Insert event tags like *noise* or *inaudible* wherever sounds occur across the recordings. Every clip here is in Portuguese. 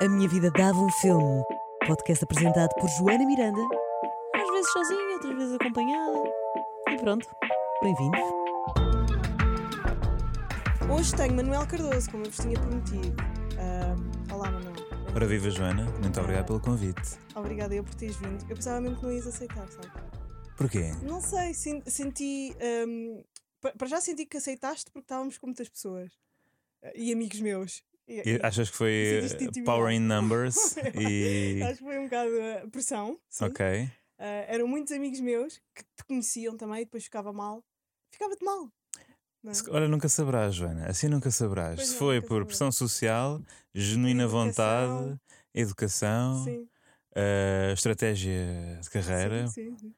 A Minha Vida Dava um Filme. Podcast apresentado por Joana Miranda. Às vezes sozinha, outras vezes acompanhada. E pronto, bem-vindos. Hoje tenho Manuel Cardoso, como eu vos tinha prometido. Ah, olá, Manuel. Ora viva Joana, muito obrigado pelo convite. Obrigada eu por teres vindo. Eu pensava mesmo que não ias aceitar, sabe? Porquê? Não sei, sen- senti. pa- para já senti que aceitaste porque estávamos com muitas pessoas. Ah, E amigos meus. E- achas que foi intimidade? Power in Numbers *laughs* e. Acho que foi um bocado a pressão. Sim. Ok. Ah, eram muitos amigos meus que te conheciam também e depois ficava mal. Ficava-te mal. não é? Ora, nunca saberás, Joana. Assim nunca saberás. Pois Se não, foi por pressão social, genuína Educação. vontade, educação, eh, estratégia de carreira. Sim, sim, sim.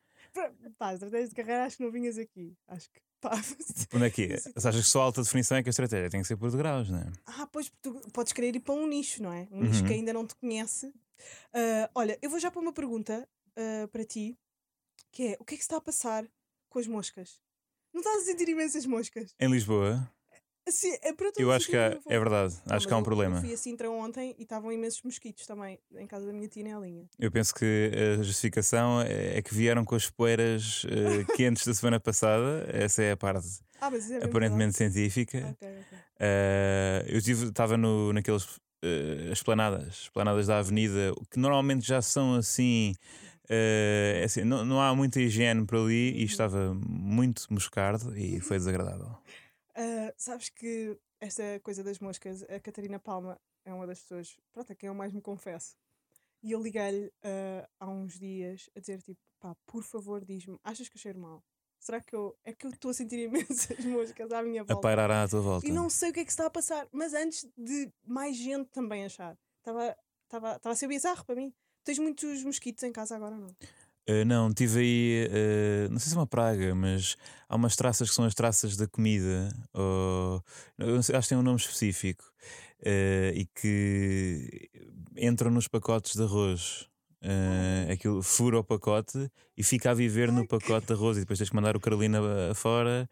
Pá, estratégia de carreira acho que não vinhas aqui. Acho que. Pá, Onde é que *laughs* é? Achas que só alta definição é que a estratégia tem que ser por degraus, não é? Ah, pois tu podes querer ir para um nicho, não é? Um nicho que Uhum. ainda não te conhece. Ah, olha, eu vou já para uma pergunta ah, para ti, que é o que é que se está a passar com as moscas? Não estás a sentir imensas moscas? Em Lisboa, Assim, é para todos eu acho que há- é verdade. Não, Acho que há um eu- problema. Eu fui a Sintra ontem e estavam imensos mosquitos também, em casa da minha tia Nelinha. Eu penso que a justificação é é que vieram com as poeiras eh, *laughs* quentes da semana passada. Essa é a parte Ah, é aparentemente verdade? científica. Ok, ok. Eh, eu estava no, naqueles eh, esplanadas, esplanadas da avenida, que normalmente já são assim. eh, assim, não, não há muita higiene por ali e Uhum. estava muito moscardo e foi *laughs* desagradável. Ah, sabes que esta coisa das moscas, a Catarina Palma é uma das pessoas, pronto, a quem eu mais me confesso. E eu liguei-lhe ah, há uns dias a dizer tipo, pá, por favor diz-me, achas que eu cheiro mal? Será que eu, é que eu estou a sentir *laughs* imensas moscas à minha A volta? pairar à tua volta. E não sei o que é que está a passar, mas antes de mais gente também achar, estava a ser bizarro para mim. Tens muitos mosquitos em casa agora, não? Uh, não, tive aí, uh, não sei se é uma praga, mas há umas traças que são as traças da comida, ou, acho que tem um nome específico, uh, e que entram nos pacotes de arroz. Uh, aquilo fura o pacote e fica a viver no Ai, que- pacote de arroz e depois tens que mandar o Carolina fora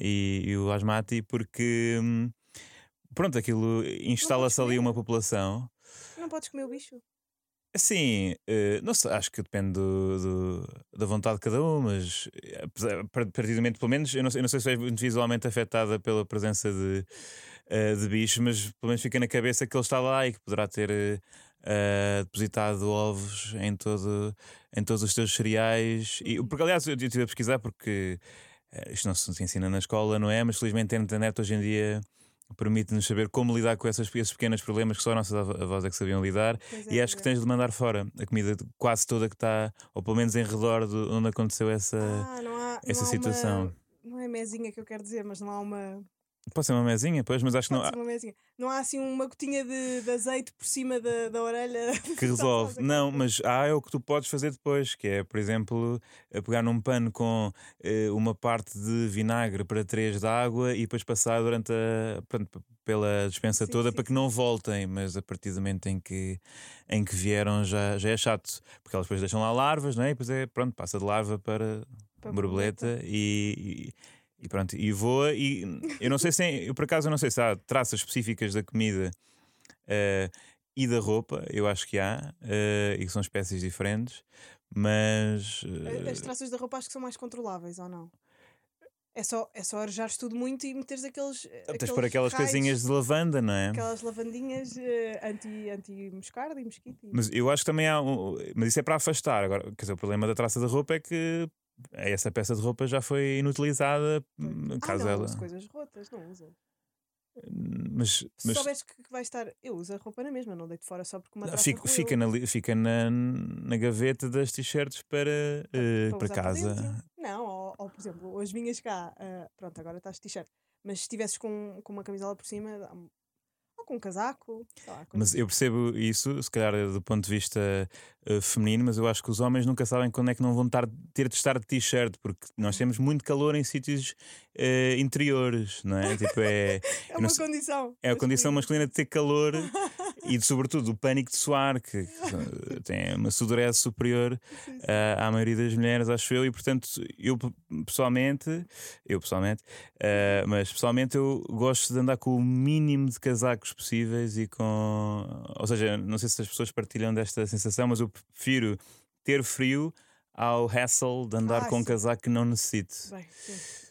e, e o Asmati porque hum, pronto, aquilo instala-se ali uma população não podes comer o bicho? Sim, eh, não sei, acho que depende do, do- da vontade de cada um, mas eh, a partir do momento, pelo menos, eu não, sei- eu não sei se muito visualmente afetada pela presença de, eh, de bichos, mas pelo menos fica na cabeça que ele está lá e que poderá ter eh, depositado ovos em, todo, em todos os teus cereais. E, porque, aliás, eu estive a pesquisar porque eh, isto não se ensina na escola, não é? Mas felizmente a internet hoje em dia permite-nos saber como lidar com essas, esses pequenos problemas que só nossas av- avós é que sabiam lidar. Pois E é, acho que é. tens de mandar fora a comida de- quase toda que está, ou pelo menos em redor de onde aconteceu essa, Ah, há, essa situação. Uma, não é mesinha que eu quero dizer, mas não há uma. Pode ser uma mesinha, pois, mas acho que não há, ser uma mesinha. Não há assim uma gotinha de, de azeite por cima da, da orelha *laughs* que resolve. Não, mas há é o que tu podes fazer depois, que é, por exemplo, eh, pegar num pano com eh, uma parte de vinagre para três de água e depois passar durante a, pronto, pela dispensa Sim, toda sim, para que não voltem, mas a partir do momento em que, em que vieram já, já é chato, porque elas depois deixam lá larvas, não é? E depois é, pronto, passa de larva para, Para borboleta e, e, e pronto, e voa. E eu não sei se, eu por acaso, não sei se há traças específicas da comida eh, e da roupa, eu acho que há, eh, e que são espécies diferentes, mas A- As traças da roupa acho que são mais controláveis, ou não? É só, é só arejares tudo muito e meteres aqueles. tens por aquelas raios, casinhas de lavanda, não é? Aquelas lavandinhas anti- anti-moscarda e mosquito. e- Mas eu acho que também há. Um, mas isso é para afastar. Agora, quer dizer, o problema da traça da roupa é que essa peça de roupa já foi inutilizada. hum, ah, Caso não, ela. uso coisas rotas, não usa. Mas, Se mas souberes que, que vai estar. Eu uso a roupa na mesma, não deito fora só porque uma Não, traça fica, fica, na, fica na, na gaveta das t-shirts para, eh, para, por casa. Não, ou, ou, por exemplo, hoje vinhas cá, ah, pronto, agora estás t-shirt, mas se estivesses com, com uma camisola por cima, ou com um casaco, lá, Mas eu percebo isso, se calhar do ponto de vista eh, feminino, mas eu acho que os homens nunca sabem quando é que não vão estar, ter de estar de t-shirt, porque nós temos muito calor em sítios eh, interiores, não é? Tipo, é, *laughs* É uma condição. é a condição masculina de ter calor *laughs* e sobretudo o pânico de suar, que, que tem uma sudorese superior *laughs* Sim, sim. ah, à maioria das mulheres, acho eu, e portanto, eu pe- pessoalmente, eu pessoalmente, ah, mas pessoalmente eu gosto de andar com o mínimo de casacos possíveis e com. Ou seja, não sei se as pessoas partilham desta sensação, mas eu prefiro ter frio ao hassle de andar Ah, com um casaco que não necessite. Bem,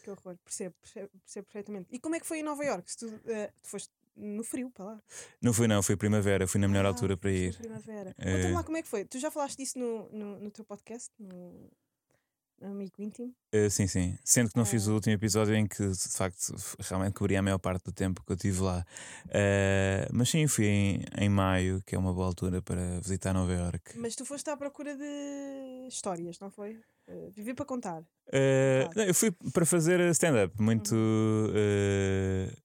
que horror. Percebo, percebo, percebo perfeitamente. E como é que foi em Nova Iorque? Se tu, eh, tu foste no frio para lá? Não fui, não, foi primavera, fui na melhor Ah, altura para ir. Primavera. Eh, Conta-me lá como é que foi. Tu já falaste disso no, no, no teu podcast, no Amigo Íntimo? Uh, sim, sim. Sendo que não fiz Ah. o último episódio em que de facto realmente cobria a maior parte do tempo que eu tive lá. Uh, mas sim, fui em, em maio, que é uma boa altura para visitar Nova York. Mas tu foste à procura de histórias, não foi? Eh, viver para contar. Uh, não, eu fui para fazer stand-up muito uh,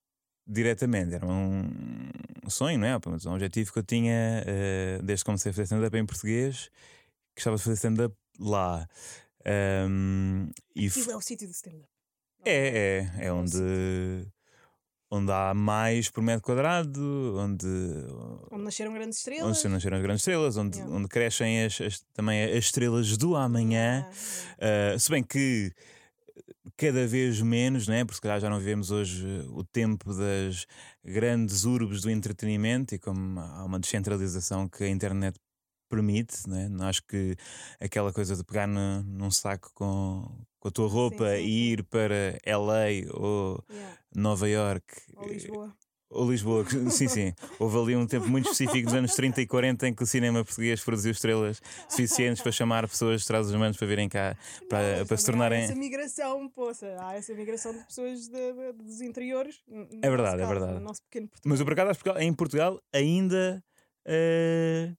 diretamente. Era um sonho, não é? Um objetivo que eu tinha uh, desde que comecei a fazer stand-up em português, que estava a fazer stand-up lá. Um, e Aquilo é o sítio do stand-up. É, é, é É um onde, onde há mais por metro quadrado, onde, Onde nasceram grandes estrelas. onde nasceram as grandes estrelas, onde, Yeah. onde crescem as, as- também as estrelas do amanhã. Ah, yeah. Uh, se bem que cada vez menos, né? porque se calhar já não vivemos hoje uh, o tempo das grandes urbes do entretenimento e como há uma descentralização que a internet permite, né? Não acho que aquela coisa de pegar no- num saco com, com a tua roupa sim, e sim. ir para LA ou Yeah. Nova York Ou Lisboa. Ou Lisboa, sim, sim. Houve ali um tempo muito específico dos anos 30 e 40 em que o cinema português produziu estrelas suficientes para chamar pessoas de trás dos manos para virem cá para, Não, para se também há tornarem. Essa migração, poça, há essa migração de pessoas de- de- dos interiores. É verdade, é caso, verdade. No. Mas eu por acaso acho que em Portugal ainda. eh,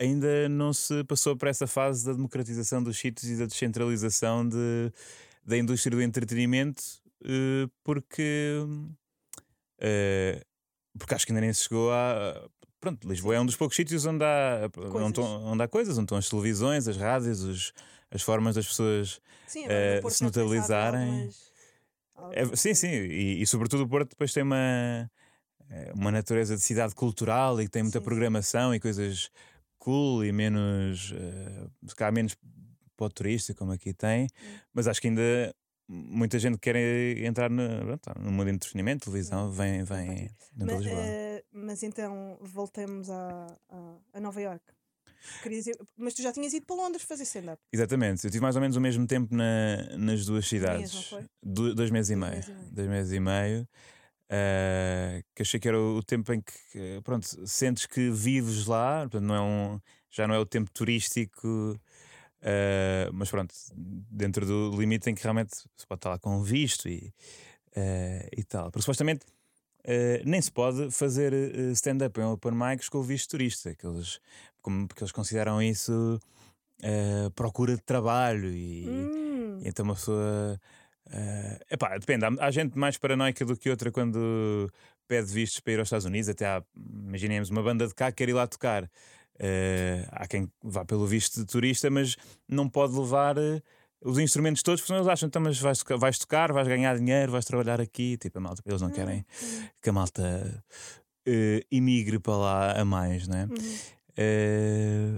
ainda não se passou por essa fase da democratização dos sítios e da descentralização de, da indústria do entretenimento, eh, porque. Eh, porque acho que ainda nem se chegou a. Pronto, Lisboa é um dos poucos sítios onde há, onde, Coisas. estão- onde há coisas, onde estão as televisões, as rádios, os- as formas das pessoas. Sim, Porto se notabilizarem. algumas- É, sim, sim, e, e sobretudo o Porto depois tem uma, eh, uma natureza de cidade cultural e tem muita Sim, programação e coisas cool e menos, eh, se calhar menos para o turista, como aqui tem, Hum. mas acho que ainda muita gente quer entrar no, no mundo de entretenimento, televisão, vem, Hum, vem vem aqui. dentro Ma- de Lisboa. eh, mas então voltamos a, a, a Nova. Querias ir- mas tu já tinhas ido para Londres fazer stand-up. Exatamente, eu tive mais ou menos o mesmo tempo na- nas duas cidades. não foi? Du- dois meses e Dois meio. meses e meio. Dois meses e meio. ah, que achei que era o tempo em que que, pronto, sentes que vives lá, portanto, não é um, já não é o tempo turístico, ah, mas pronto, dentro do limite em que realmente se pode estar lá com visto e, ah, e tal. Porque supostamente ah, nem se pode fazer stand-up em open mics com o visto turista, que eles, como, porque eles consideram isso procura de trabalho e. Hum, E Então uma pessoa. eh, epá, depende, há, há gente mais paranoica do que outra quando pede vistos para ir aos Estados Unidos. Até há, imaginemos, uma banda de cá que quer ir lá tocar. Eh, há quem vá pelo visto de turista, mas não pode levar eh, os instrumentos todos, porque eles acham, então, mas vais, tocar- vais tocar, vais ganhar dinheiro, vais trabalhar aqui. Tipo, a malta, eles não querem hum, que a malta eh, imigre para lá a mais, não é? uhum.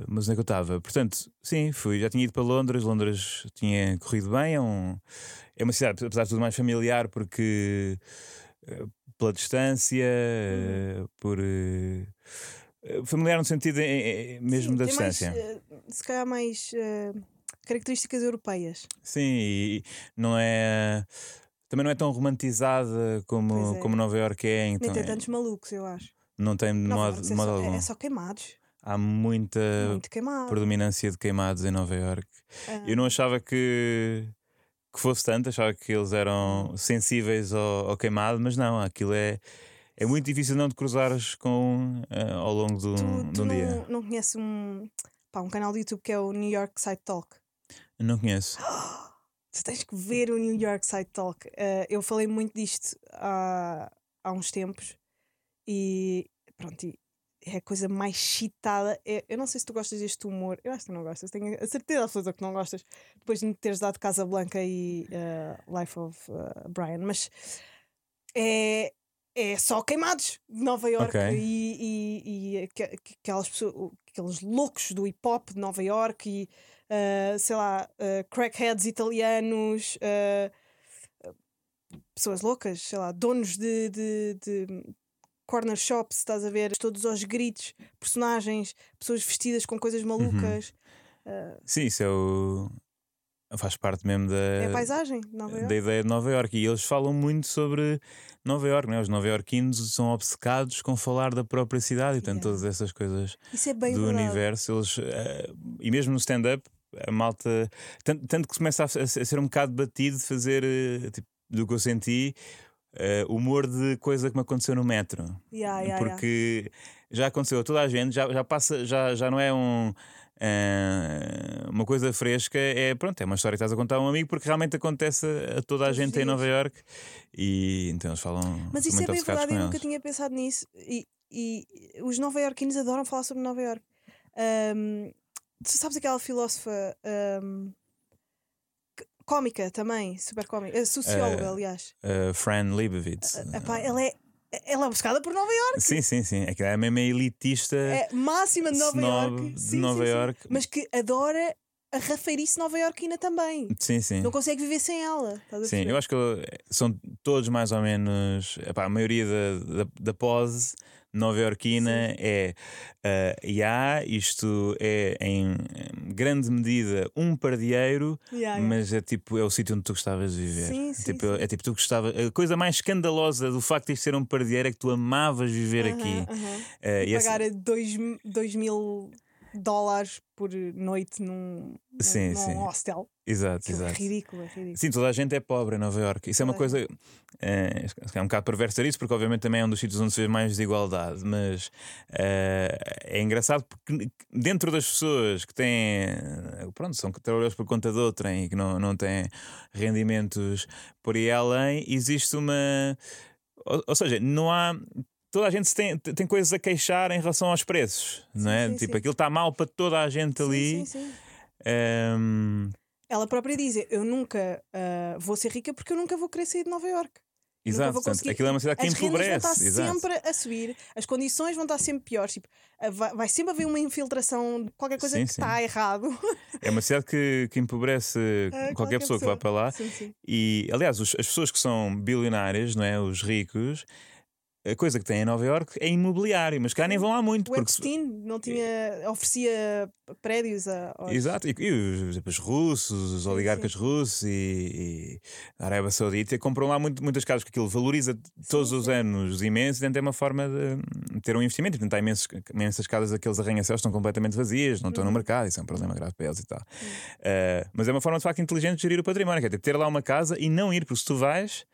Mas onde é que eu estava? Portanto, sim, fui. Já tinha ido para Londres. Londres tinha corrido bem. É, um, é uma cidade, apesar de tudo, mais familiar, porque pela distância, eh, por. Eh, familiar no sentido eh, mesmo Sim, da mais, distância. eh, se calhar mais eh, características europeias. Sim, e não é. Também não é tão romantizada como, é. como Nova Iorque é. Então Nem tem é- tantos malucos, eu acho. não tem de modo, de é, modo só, algum. é só queimados. Há muita predominância de queimados em Nova Iorque. Ah, Eu não achava que, que fosse tanto, achava que eles eram sensíveis ao, ao queimado, mas não, aquilo é, é muito difícil não te cruzares com eh, ao longo de um, tu de tu um não, dia. não conheces um, pá, um canal de YouTube que é o New York Side Talk? Não conheço. *gasps* Tu tens que ver o New York Side Talk. Eh, eu falei muito disto há, há uns tempos e pronto, e é a coisa mais chitada. É- eu não sei se tu gostas deste humor, eu acho que tu não gostas, tenho a certeza absoluta que não gostas, depois de me teres dado Casa Blanca e eh, Life of eh, Brian, mas é, é só queimados de Nova York Ok. e, e, e aque- aquelas pessoas, aqueles loucos do hip hop de Nova York e ah, sei lá, ah, crackheads italianos, ah, pessoas loucas, sei lá, donos de, de, de corner shops, estás a ver, todos aos gritos, personagens, pessoas vestidas com coisas malucas. Ah, Sim, isso é o. Faz parte mesmo da, é a paisagem de Nova da York. ideia de Nova York. E eles falam muito sobre Nova York, né? Os nova-iorquinos são obcecados com falar da própria cidade e tem Yeah. todas essas coisas Isso é bem do verdade. universo. Eles, eh, e mesmo no stand-up, a malta. Tanto, tanto que começa a, ser um bocado batido de fazer, eh, tipo, do que eu senti, eh, humor de coisa que me aconteceu no metro. Yeah, yeah. porque já aconteceu a toda a gente, já, já passa, já, já não é um. Eh, uma coisa fresca é pronto, é uma história que estás a contar a um amigo porque realmente acontece a, toda a gente em dias. Nova York e então eles falam Mas isso é bem verdade, eu nunca tinha pensado nisso. E, e os nova-iorquinos adoram falar sobre Nova York. Ahm, tu sabes aquela filósofa c- cómica também, super cómica, socióloga, Eh, aliás. Uh, Fran Lebowitz Epá, ela é ela é obcecada por Nova York. sim, sim, sim é que é mesmo elitista É máxima de Nova York. de Nova York. Mas que adora a rafeirice nova-iorquina também. sim, sim Não consegue viver sem ela. Sim, eu acho que são todos mais ou menos. epá, a maioria da, da, da pose nova-iorquina é. eh, e há, isto é em, grande medida um pardieiro, Yeah, yeah. mas é tipo, é o sítio onde tu gostavas de viver. Sim, É sim, tipo, sim. é tipo, tu gostavas. A coisa mais escandalosa do facto de isto ser um pardieiro é que tu amavas viver Aham, aqui. aham. Eh, e esse- pagar 2 mil dólares por noite num, Sim, num sim. hostel. Exato, Aquilo é exato. ridículo, é ridículo. Sim, toda a gente é pobre em Nova Iorque. Isso é uma coisa. eh, é um bocado perverso isso, porque obviamente também é um dos sítios onde se vê mais desigualdade. Mas eh, é engraçado porque dentro das pessoas que têm. eh, Pronto, são trabalhadores por conta de outrem e que não, não têm rendimentos por aí além, existe uma. Ou, ou seja, não há. Toda a gente tem, tem coisas a queixar em relação aos preços, não Sim, é? sim, tipo, sim. aquilo está mal para toda a gente ali. Sim. Ehm, Ela própria diz: Eu nunca ah, vou ser rica porque eu nunca vou querer sair de Nova York. Exato, portanto, aquilo é uma cidade que As rendas vão empobrece. estar exato. sempre a subir, as condições vão estar sempre piores. Tipo, ah, vai, vai sempre haver uma infiltração de qualquer coisa Sim, que sim. está errado. *laughs* É uma cidade que, que empobrece Ah, qualquer, pessoa, que vá para lá. Sim, sim. E, aliás, os- as pessoas que são bilionárias, não é? os ricos, a coisa que têm em Nova Iorque é imobiliário, mas cá nem vão lá muito. O Porque, Epstein não tinha, oferecia prédios a, aos- Exato, e, e os, os russos, os Sim, oligarcas russos e, e a Arábia Saudita compram lá muito- muitas casas, porque aquilo valoriza todos os sim. anos imenso, e é uma forma de ter um investimento. Portanto, há imensos, imensas casas, aqueles arranha-céus estão completamente vazias, não estão Uhum. no mercado, isso é um problema grave para eles e tal. Uh, mas é uma forma de facto inteligente de gerir o património, que é ter lá uma casa e não ir, porque se tu vais.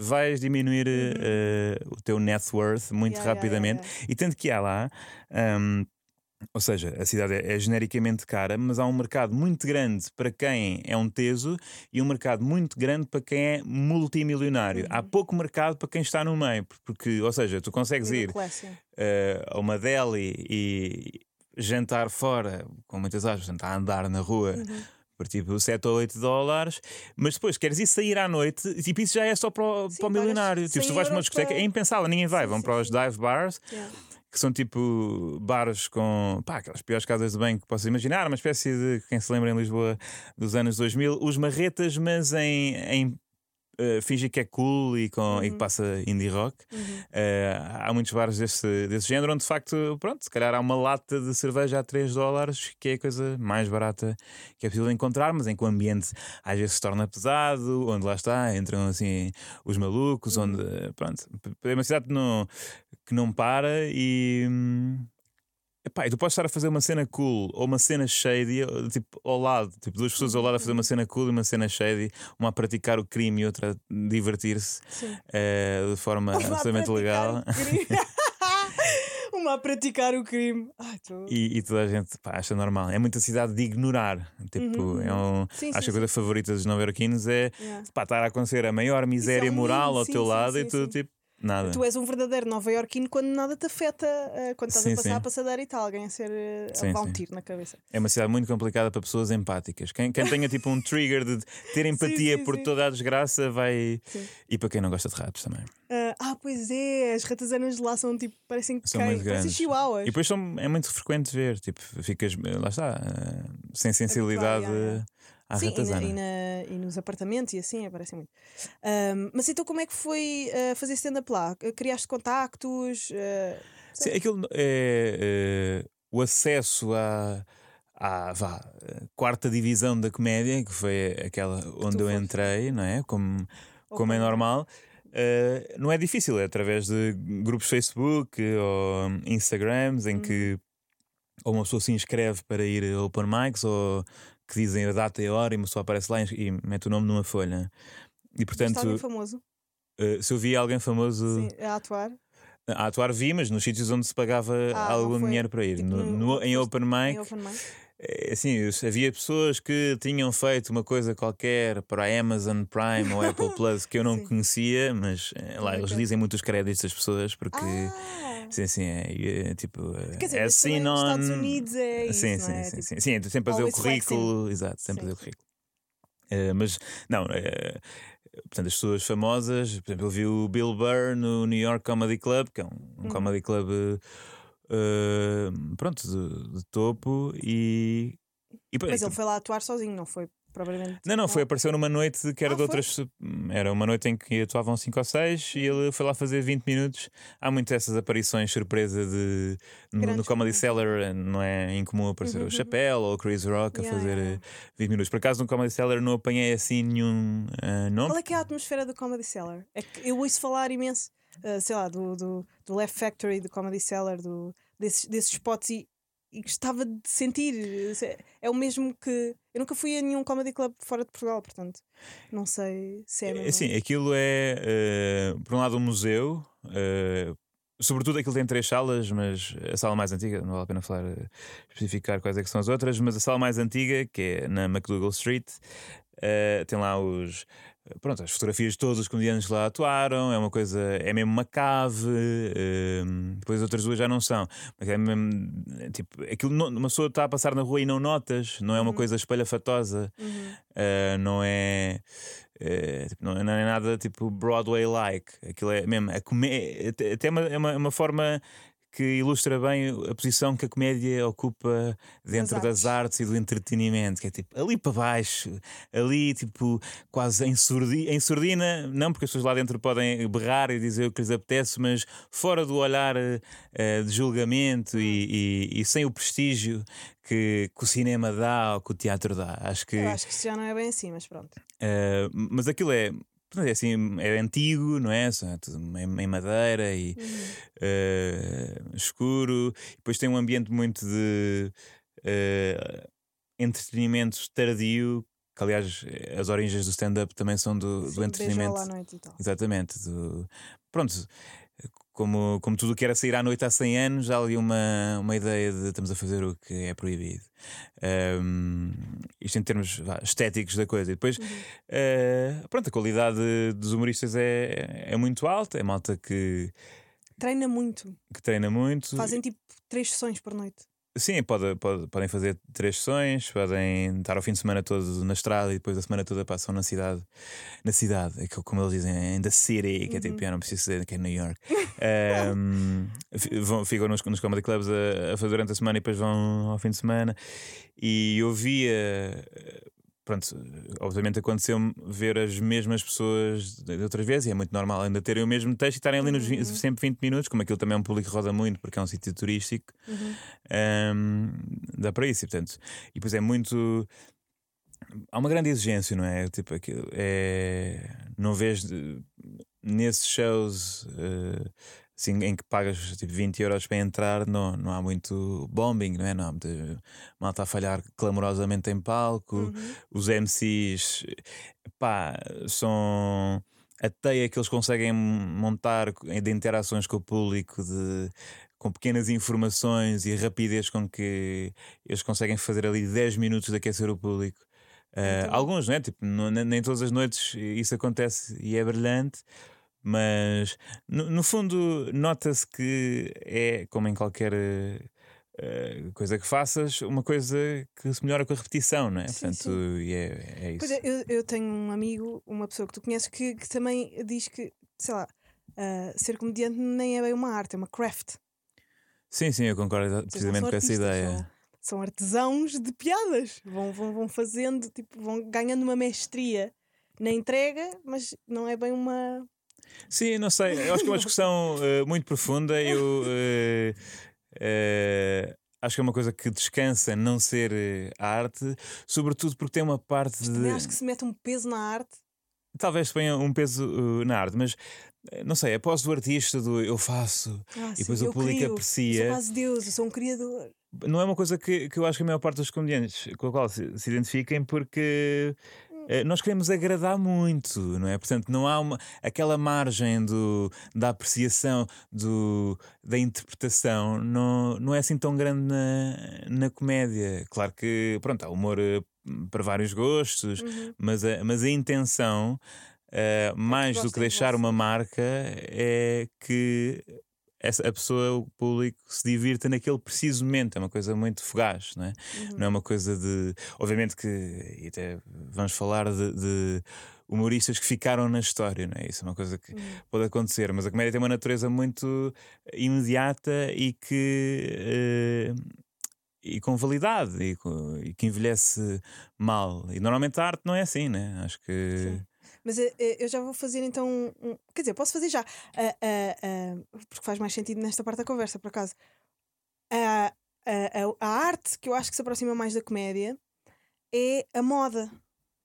Vais diminuir uh, o teu net worth muito. Yeah, yeah, rapidamente. yeah, E tanto que há lá, hum, ou seja, a cidade é, é genericamente cara, mas há um mercado muito grande para quem é um teso e um mercado muito grande para quem é multimilionário. Há Uhum. pouco mercado para quem está no meio, porque, ou seja, tu consegues ir yeah. eh, a uma deli e jantar fora, com muitas aspas, portanto, a andar na rua. Uhum. Por tipo 7 ou 8 dólares, mas depois queres ir sair à noite, e tipo, isso já é só para o, Sim, para o milionário. Tipo, se 100 tu vais para uma discoteca, para- é impensável, ninguém vai. Sim, Vão sim, para os dive bars, Yeah. que são tipo bares com pá, aquelas piores casas de banho que posso imaginar, uma espécie de quem se lembra em Lisboa dos anos 2000, os marretas, mas em, em eh, fingir que é cool e, com, e que Uhum. passa indie rock. Uhum. Eh, há muitos bares desse, desse género onde de facto, pronto, se calhar há uma lata de cerveja a 3 dólares, que é a coisa mais barata que é possível encontrar, mas em que o ambiente às vezes se torna pesado, onde lá está, entram assim os malucos, Uhum. onde pronto, é uma cidade que não, que não para e. hum, Epá, e tu podes estar a fazer uma cena cool ou uma cena shady, tipo, ao lado, tipo, duas pessoas ao lado a fazer uma cena cool e uma cena shady, uma a praticar o crime e outra a divertir-se Sim. eh, de forma Uma absolutamente legal. *laughs* Uma a praticar o crime. Ai, tô... E, e toda a gente pá, acha normal. É muita cidade de ignorar. Tipo, Uhum, é um, Sim, acho sim, que a coisa favorita dos nova-iorquinos é Yeah. pá, estar a acontecer a maior miséria um moral mundo, ao sim, teu sim, lado e sim, tu, sim. tipo, nada. Tu és um verdadeiro nova-iorquino quando nada te afeta, eh, quando estás Sim, a passar sim. a passadeira e tal, alguém a ser eh, a Sim, levar um tiro na cabeça. É uma cidade muito complicada para pessoas empáticas. Quem, quem tenha tipo um trigger de ter *laughs* empatia por toda a desgraça vai. E para quem não gosta de ratos também. Ah, ah, pois é, as ratazanas de lá são tipo, parecem que São muito parecem chihuahuas. E depois são, é muito frequente ver, tipo, ficas, lá está, eh, sem sensibilidade yeah, yeah. À Sim, e, na- e, na- e nos apartamentos e assim, aparecem muito. Ahm, mas então, como é que foi ah, fazer stand-up lá? Criaste contactos? ah, Sim, aquilo é, eh, o acesso à, à vá, quarta divisão da comédia, que foi aquela onde eu entrei, não é? Como, como é normal. eh, não é difícil, é através de grupos Facebook ou Instagrams em Uhum. que ou uma pessoa se inscreve para ir a open mics ou que dizem a data e a hora e uma pessoa aparece lá e mete o nome numa folha. E Viste alguém portanto, famoso eh, se eu vi alguém famoso sim, a atuar a atuar vi, mas nos sítios onde se pagava Ah, algum dinheiro para ir. tipo, No- no- em open mic, em open mic? é, assim, havia pessoas que tinham feito uma coisa qualquer para a Amazon Prime ou *laughs* Apple Plus que eu não Sim. conhecia, mas eh, lá eles Ok. dizem muitos créditos das pessoas porque. Ah, Sim, sim, é, é, tipo. eh, quer dizer, é assim nos on- Estados Unidos é isso, sim, não sim, é? sim, Tipo, sim, sim, tu sempre fazer o always flexing. currículo, exato, sempre Sim. fazer o currículo. Eh, mas não, eh, portanto, as pessoas famosas, por exemplo, eu vi o Bill Burr no New York Comedy Club, que é um, um Uhum. comedy club eh, pronto, de, de topo, e, e Mas ele foi lá atuar sozinho, não foi propriamente. não, não, foi, apareceu numa noite que era Ah, de foi? outras. Era uma noite em que atuavam 5 ou 6 e ele foi lá fazer 20 minutos. Há muito essas aparições surpresa de. No, no Comedy. Cellar não é incomum aparecer Uhum, o uhum. Chappelle ou o Chris Rock a Yeah, fazer yeah, eh, 20 minutos. Por acaso no Comedy Cellar não apanhei assim nenhum eh, nome. Qual é que é a atmosfera do Comedy Cellar? É que eu ouço falar imenso, ah, sei lá, do, do, do Left Factory, do Comedy Cellar, do, desses, desses spots e, e gostava de sentir. Se- É o mesmo que. Eu nunca fui a nenhum comedy club fora de Portugal, portanto, não sei se é. É, mesma- Assim, aquilo é, eh, por um lado, um museu. eh, sobretudo aquilo tem três salas, mas a sala mais antiga, não vale a pena falar, eh, especificar quais é que são as outras, mas a sala mais antiga, que é na McDougall Street, eh, tem lá os. Pronto, as fotografias de todos os comediantes lá atuaram, é uma coisa, é mesmo uma cave, eh, depois as outras duas já não são. Mas é mesmo, é tipo, aquilo não- uma pessoa está a passar na rua e não notas, não é uma Uhum. coisa espalhafatosa. Uhum. Uh, não é. eh, tipo, não, é- não é nada tipo Broadway-like. Aquilo é mesmo. A comé até é uma, é uma, é uma forma que ilustra bem a posição que a comédia ocupa dentro Das das artes e do entretenimento, que é tipo ali para baixo, ali tipo quase em, surdi, em surdina, não porque as pessoas lá dentro podem berrar e dizer o que lhes apetece, mas fora do olhar eh, de julgamento e, e- e sem o prestígio que, que o cinema dá ou que o teatro dá. Acho que. Eu acho que isso já não é bem assim, mas pronto. Uh, mas aquilo é, é assim, é antigo, não é? É tudo em, em madeira e uh, escuro. Depois tem um ambiente muito de uh, entretenimento tardio. Que, aliás, as origens do stand-up também são do, do Sim, entretenimento. beijola à noite e tal. Exatamente. do- pronto, como, como tudo que era sair à noite há 100 anos, há ali uma, uma ideia de estamos a fazer o que é proibido. Um, isto em termos vá, estéticos da coisa. E depois, Uhum. eh, pronto, a qualidade dos humoristas é, é muito alta, é malta que, Treina muito. que treina muito. Fazem tipo três sessões por noite. Sim, pode, pode- podem fazer três sessões, podem estar ao fim de semana todo na estrada e depois a semana toda passam na cidade, na cidade, é como eles dizem, in the city, que é tipo, Uhum. eu não preciso dizer que é New York. *laughs* Fi- vão, ficam nos, nos comedy clubs a, a fazer durante a semana e depois vão ao fim de semana. E eu via, pronto, obviamente aconteceu-me ver as mesmas pessoas de outras vezes e é muito normal ainda terem o mesmo texto e estarem ali nos vi- Uhum. sempre 20 minutos, como aquilo também é um público que roda muito porque é um sítio turístico. Uhum. Ahm, dá para isso, e, portanto, e depois é muito. Há uma grande exigência, não é? Tipo, aquilo é. Não vês nesses shows eh, assim, em que pagas tipo 20 euros para entrar, não, não há muito bombing, não é? Não há muita malta a falhar clamorosamente em palco. Uhum. Os MCs, pá, são a teia que eles conseguem montar de interações com o público, de, com pequenas informações e rapidez com que eles conseguem fazer ali 10 minutos de aquecer o público. Uh, alguns, não é? Tipo, não- nem nem todas as noites isso acontece e é brilhante, mas no, no fundo nota-se que é, como em qualquer eh, coisa que faças, uma coisa que se melhora com a repetição, não é? Sim, Portanto, sim. e é, é isso. Pois é, eu, eu tenho um amigo, uma pessoa que tu conheces, que, que também diz que, sei lá, ah, ser comediante nem é bem uma arte, é uma craft. Sim, sim, eu concordo precisamente com essa ideia. São, são artesãos de piadas. Vão, vão, vão fazendo, tipo, vão ganhando uma mestria na entrega, mas não é bem uma. Sim, não sei. Eu acho que é uma discussão *laughs* eh, muito profunda. Eu eh, eh, acho que é uma coisa que descansa não ser arte, sobretudo porque tem uma parte de. Também acho que se mete um peso na arte. Talvez ponha um peso uh, na arte, mas não sei, após o artista do eu faço Ah, e depois sim, o eu público crio, Eu aprecia. sou quase Deus, eu sou um criador. não é uma coisa que, que eu acho que a maior parte dos comediantes com a qual se, se identifiquem porque nós queremos agradar muito, não é? Portanto, não há uma, aquela margem do, da apreciação, do, da interpretação, não, não é assim tão grande na, na comédia. Claro que, pronto, há humor eh, para vários gostos, Uhum. mas, a, mas a intenção, eh, mais do que deixar uma marca, é que essa, a pessoa, o público, se divirta naquele preciso momento. É uma coisa muito fugaz, não é? Uhum. Não é uma coisa de. Obviamente que. E até vamos falar de. de Humoristas que ficaram na história, não é? Isso é uma coisa que Uhum. pode acontecer, mas a comédia tem uma natureza muito imediata e que. eh, e com validade e, com- e que envelhece mal. E normalmente a arte não é assim, né? Acho que. Sim. Mas eh, eh, eu já vou fazer então. um- quer dizer, posso fazer já. ah, ah, ah, porque faz mais sentido nesta parte da conversa, por acaso. A, a- a arte que eu acho que se aproxima mais da comédia é a moda.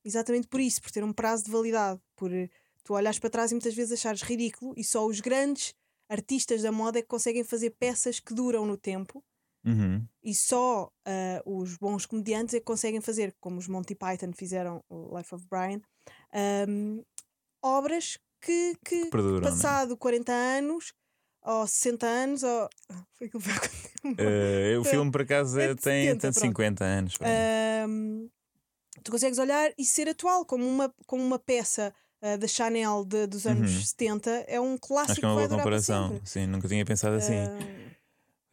Exatamente por isso, por ter um prazo de validade. Por eh, tu olhares para trás e muitas vezes achares ridículo e só os grandes artistas da moda é que conseguem fazer peças que duram no tempo Uhum. e só ah, os bons comediantes é que conseguem fazer, como os Monty Python fizeram o Life of Brian, ahm, obras que, que não é? passado 40 anos ou 60 anos, ou... foi aquilo que foi *laughs* tempo? Eh, o filme, por acaso, É é- tem, 70, tem pronto. 50 anos. Ahm, tu consegues olhar e ser atual, como uma, como uma peça ah, da Chanel de- dos anos Uhum. 70, é um clássico Acho que é uma boa comparação. Sim, nunca tinha pensado assim.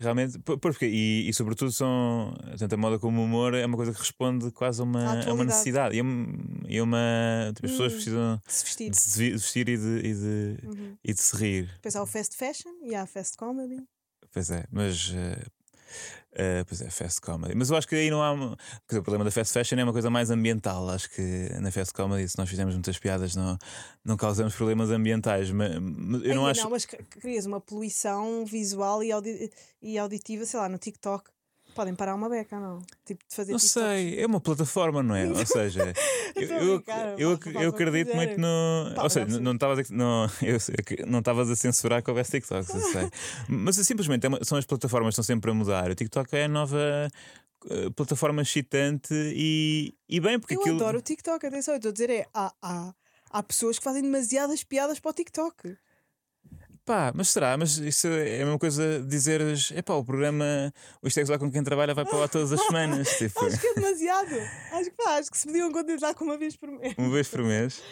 Realmente, por- porque, e, e sobretudo são tanto a moda como o humor é uma coisa que responde quase a uma, a uma necessidade. E a, um- e uma. Tipo, as pessoas Hum. precisam de se vestir. de se vestir e de, e, de, Uhum. e de se rir. Depois há o fast fashion e há a fast comedy. Pois é, mas. eh, eh, pois é, fast comedy. Mas eu acho que aí não há. quer dizer, o problema da fast fashion é uma coisa mais ambiental. Acho que na fast comedy, se nós fizermos muitas piadas, não, não causamos problemas ambientais. Mas, mas eu não Ainda acho. Não, mas crias uma poluição visual e, audi- e auditiva, sei lá, no TikTok. Podem parar uma beca, não? Tipo, de fazer Não TikToks. sei, é uma plataforma, não é? Ou seja, *laughs* eu, eu, eu, eu acredito muito no. Pá, Ou seja, não- não estavas a, não, *laughs* não estavas a censurar que houvesse TikToks, eu sei. Mas é simplesmente é são as plataformas que estão sempre a mudar. O TikTok é a nova eh, plataforma excitante e, e bem, porque Eu aquilo. adoro o TikTok, atenção, eu estou a dizer é, há, há, há pessoas que fazem demasiadas piadas para o TikTok. Pá, mas será? Mas isso é a mesma coisa de dizeres: é pá, o programa, o Isto é com quem trabalha vai para lá todas as semanas. *laughs* Tipo, Acho que é demasiado. acho, que, pá, acho que se podiam contentar com uma vez por mês. uma vez por mês.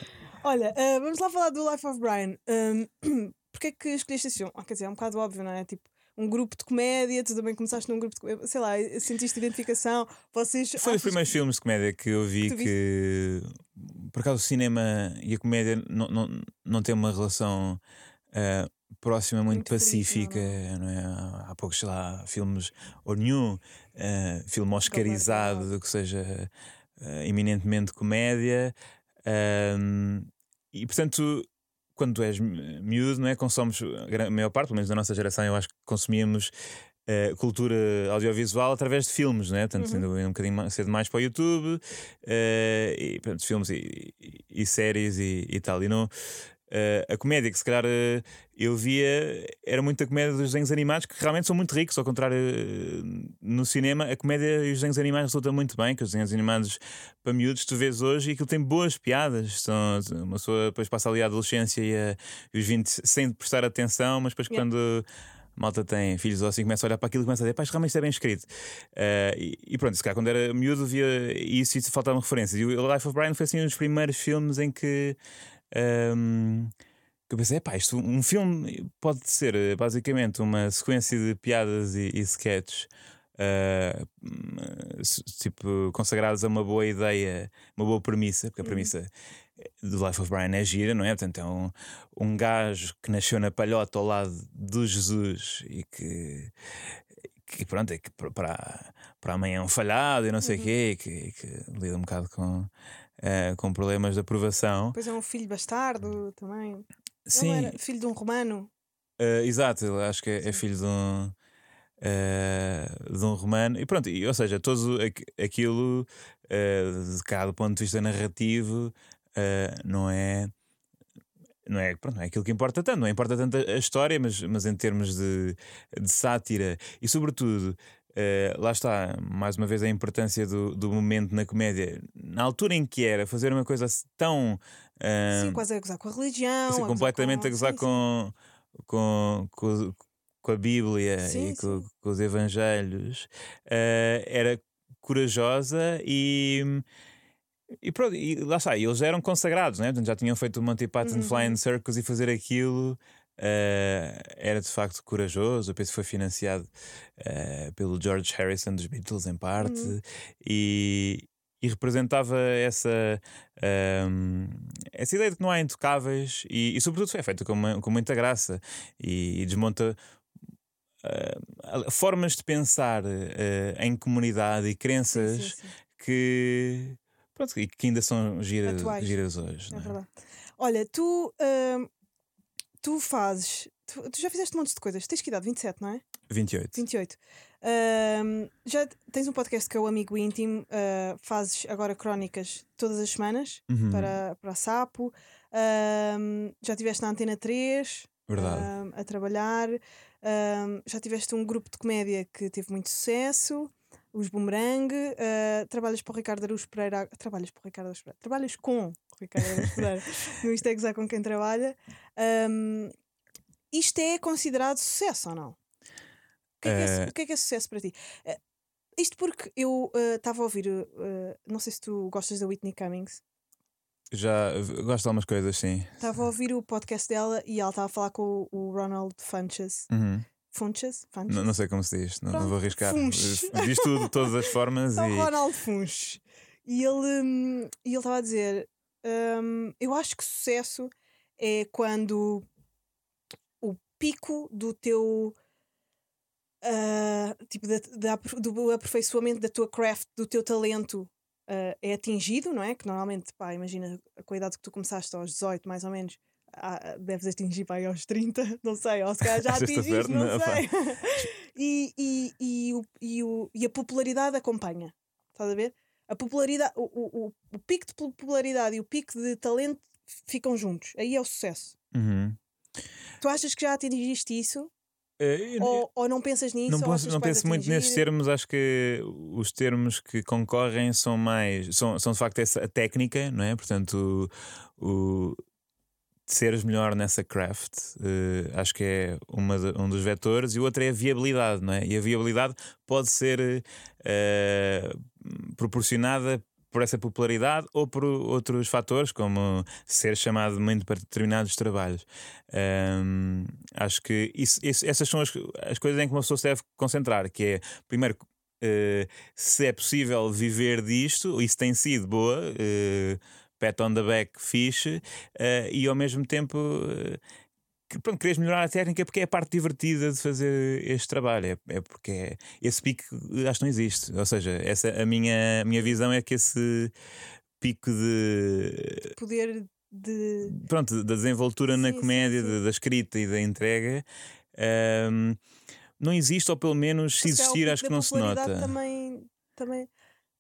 Olha, ah, vamos lá falar do Life of Brian. Um, *clears throat* Porquê é que escolheste esse filme? Ah, quer dizer, é um bocado óbvio, não é? Tipo, um grupo de comédia, tu também começaste num grupo de comédia, sei lá, sentiste identificação, vocês. Foi os primeiros filmes de comédia que eu vi Que que, por acaso, o cinema e a comédia não, não, não têm uma relação ah, próxima, muito, Muito feliz, não, pacífica. Não é? Há- poucos, sei lá, filmes ou nenhum ah, filme oscarizado que seja ah, eminentemente comédia. Ahm, e portanto, quando tu és mi- miúdo, não é? Consomes, a maior parte, pelo menos da nossa geração, eu acho que consumíamos eh, cultura audiovisual através de filmes, não é? Portanto, Uhum. um bocadinho cedo mais para o YouTube, e, portanto, filmes e, e- e séries e, e tal. E não. Eh, a comédia que se calhar eh, eu via era muito a comédia dos desenhos animados que realmente são muito ricos, ao contrário eh, no cinema a comédia e os desenhos animados resultam muito bem, que os desenhos animados para miúdos tu vês hoje e aquilo tem boas piadas. São, uma pessoa depois passa ali a adolescência e, a, e os 20 sem prestar atenção, mas depois Yeah. quando malta tem filhos ou assim, começa a olhar para aquilo e começa a dizer, pá, isto realmente está bem escrito. Eh, e, e pronto, se calhar quando era miúdo via isso e faltavam referências. E o Life of Brian foi assim um dos primeiros filmes em que. Ehm, que eu pensei, pá, isto um filme pode ser eh, basicamente uma sequência de piadas e, e sketches s- tipo consagrados a uma boa ideia, uma boa premissa, porque a Uhum. premissa do Life of Brian é gira, não é? Portanto, é um, um gajo que nasceu na palhota ao lado do Jesus e que, que pronto, é que para, para a mãe é um falhado e não sei o Uhum. quê, que, que lida um bocado com, eh, com problemas de aprovação. Depois é um filho bastardo também. Ele Sim, era filho de um romano. eh, exato, acho que é, é filho de um. eh, de um romano, e pronto, e, ou seja, todo aqu- aquilo, eh, de cá do ponto de vista narrativo, eh, não é não é, pronto, não é aquilo que importa tanto, não importa tanto a a história, mas, mas em termos de, de sátira e, sobretudo, eh, lá está, mais uma vez, a importância do, do momento na comédia, na altura em que era fazer uma coisa tão. eh, Sim, quase a gozar com a religião. assim, a completamente com... a gozar com, com, com, com a Bíblia Sim, e com, com os Evangelhos, eh, era corajosa e. E pronto, e lá está, eles eram consagrados, né? Portanto, já tinham feito o Monty Python Uhum. Flying Circus e fazer aquilo eh, era de facto corajoso. Eu penso que foi financiado eh, pelo George Harrison dos Beatles, em parte, Uhum. e, e representava essa, ehm, essa ideia de que não há intocáveis e, e sobretudo, foi feito com, uma- com muita graça e, e desmonta. eh, formas de pensar eh, em comunidade e Sim, crenças sim, sim. que, pronto, que ainda são gira, Atuais. giras hoje. É é? Olha, tu, hum, tu fazes. Tu, tu já fizeste montes de coisas. Tens que idade? 27, não é? 28. 28. Hum, já tens um podcast que é o Amigo Íntimo. ah, fazes agora crónicas todas as semanas Uhum, para, para a Sapo. Hum, já estiveste na Antena 3 Verdade. hum, a trabalhar. Já tiveste um grupo de comédia que teve muito sucesso. Os Boomerang, ah, trabalhas para o Ricardo Aruz Pereira. Trabalhas para o Ricardo Aruz Pereira. Trabalhas com Ricardo Pereira. *laughs* no Isto é Gozar com quem trabalha. Hum, isto é considerado sucesso ou não? O que é, que é, Eh, que é que é sucesso para ti? Eh, isto porque eu eh, estava a ouvir, não sei se tu gostas da Whitney Cummings, Já gosto de algumas coisas, sim. estava a ouvir o podcast dela e ela estava a falar com o, o Ronald Funches. Uhum. Funches? Funches? Não, não sei como se diz, não, não vou arriscar. Funches. Eh, Diz tudo, de todas as formas *laughs* É o e. Ronald Funches. E ele hum, e ele estava a dizer: hum, Eu acho que sucesso é quando o pico do teu. ah, tipo, da, do aperfeiçoamento da tua craft, do teu talento ah, é atingido, não é? Que normalmente, pá, imagina a idade que tu começaste aos 18, mais ou menos, ah, deves atingir pá, aí aos 30, *laughs* não sei, ou se calhar já *laughs* atingiste, não não, sei. *laughs* e, e, e, o, e, o, e a popularidade acompanha, estás a ver? A popularidade, o, o, o, o pico de popularidade e o pico de talento ficam juntos, aí é o sucesso. Uhum. Tu achas que já atingiste isso? Eu- Ou, ou não pensas nisso? não penso, não penso muito nesses termos, acho que os termos que concorrem são mais. são, são de facto essa a técnica, não é? Portanto, o, o- seres melhor nessa craft, eh, acho que é uma de- um dos vetores, e o outro é a viabilidade, não é? E a viabilidade pode ser eh, proporcionada por essa popularidade ou por outros fatores, como ser chamado muito para determinados trabalhos. Ahm, acho que isso- isso- essas são as, as coisas em que uma pessoa se deve concentrar, que é, primeiro, eh, se é possível viver disto, isso tem sido boa, eh, pat on the back, fixe, eh, e ao mesmo tempo eh, que, pronto, queres melhorar a técnica porque é a parte divertida de fazer este trabalho, é, é porque é- esse pico eh, acho que não existe. Ou seja, essa, a, minha, a minha visão é que esse pico de Poder de. pronto, da desenvoltura na Sim, sim, comédia, sim. da- da escrita e da entrega, ahm, não existe, ou pelo menos se o existir, pico acho que não se nota. Também, também,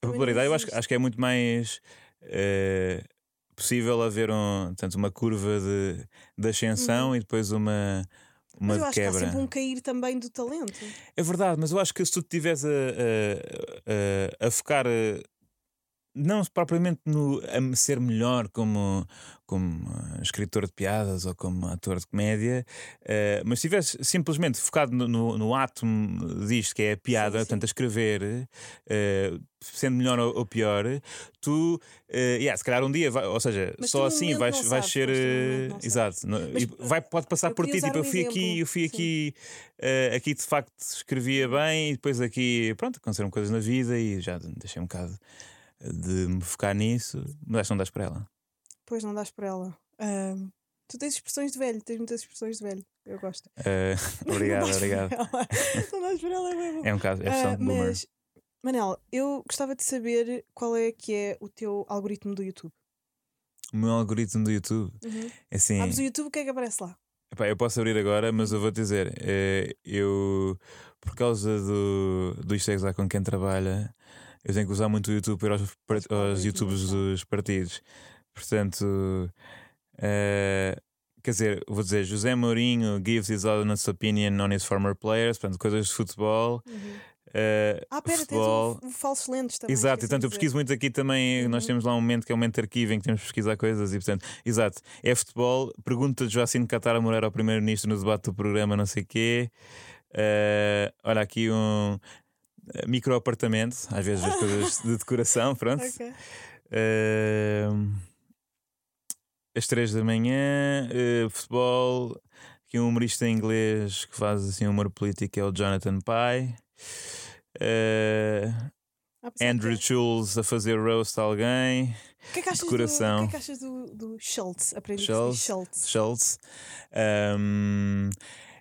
A popularidade, eu acho, acho que é muito mais eh, possível haver um, portanto, uma curva de, de ascensão e depois uma, uma Uhum. Mas eu acho que há quebra. sempre um cair também do talento. É verdade, mas eu acho que se tu estiveres a, a, a, a focar eh, não propriamente no a ser melhor como, como eh, escritor de piadas ou como ator de comédia, eh, mas se estiveres simplesmente focado no, no, no átomo disto que é a piada, Sim, sim. portanto, a escrever, eh, sendo melhor ou, ou pior, tu, eh, yeah, se calhar um dia, vai- ou seja, Mas só assim vais, não vais sabes, ser. não exato, e vai, pode passar por ti. Tipo, usar eu um fui aqui, exemplo, eu fui sim. aqui, aqui de facto escrevia bem e depois aqui, pronto, aconteceram coisas na vida e já deixei um bocado de me focar nisso, mas acho que não das para ela. Pois não dás por ela. Ahm, tu tens expressões de velho, tens muitas expressões de velho. Eu gosto. *laughs* Eh, obrigado, *laughs* não dás obrigado. Não dás por ela, é bom. É um caso, é Ah, de boomer. mas, Manel, eu gostava de saber qual é que é o teu algoritmo do YouTube. O meu algoritmo do YouTube. é Assim, Abres o YouTube, o que é que aparece lá? epá, eu posso abrir agora, mas eu vou te dizer, eh, eu, por causa do, do Isto é com quem trabalha, eu tenho que usar muito o YouTube para aos, é aos YouTubes YouTube? dos partidos. Portanto, eh, quer dizer, vou dizer, José Mourinho gives his honest opinion on his former players, portanto, coisas de futebol. eh, Ah, pera, futebol. tens o falsos lentes também. Exato, portanto eu pesquiso muito aqui também. Nós Uhum. temos lá um momento que é um momento de arquivo em que temos de pesquisar coisas e, portanto, exato, é futebol. Pergunta de Joacine Catara Moreira ao Primeiro-Ministro no debate do programa, não sei o quê. Eh, olha aqui um micro-apartamento, às vezes as coisas de decoração, *laughs* pronto. Ok. Eh, às três da manhã, eh, futebol. Aqui um humorista inglês que faz assim humor político é o Jonathan Pye. Eh, pensava Andrew Schulz a fazer roast a alguém. O que é que achas, do, o decoração. que é que achas do, do Schultz? Aprendi Schultz. Schultz. Schultz. Um,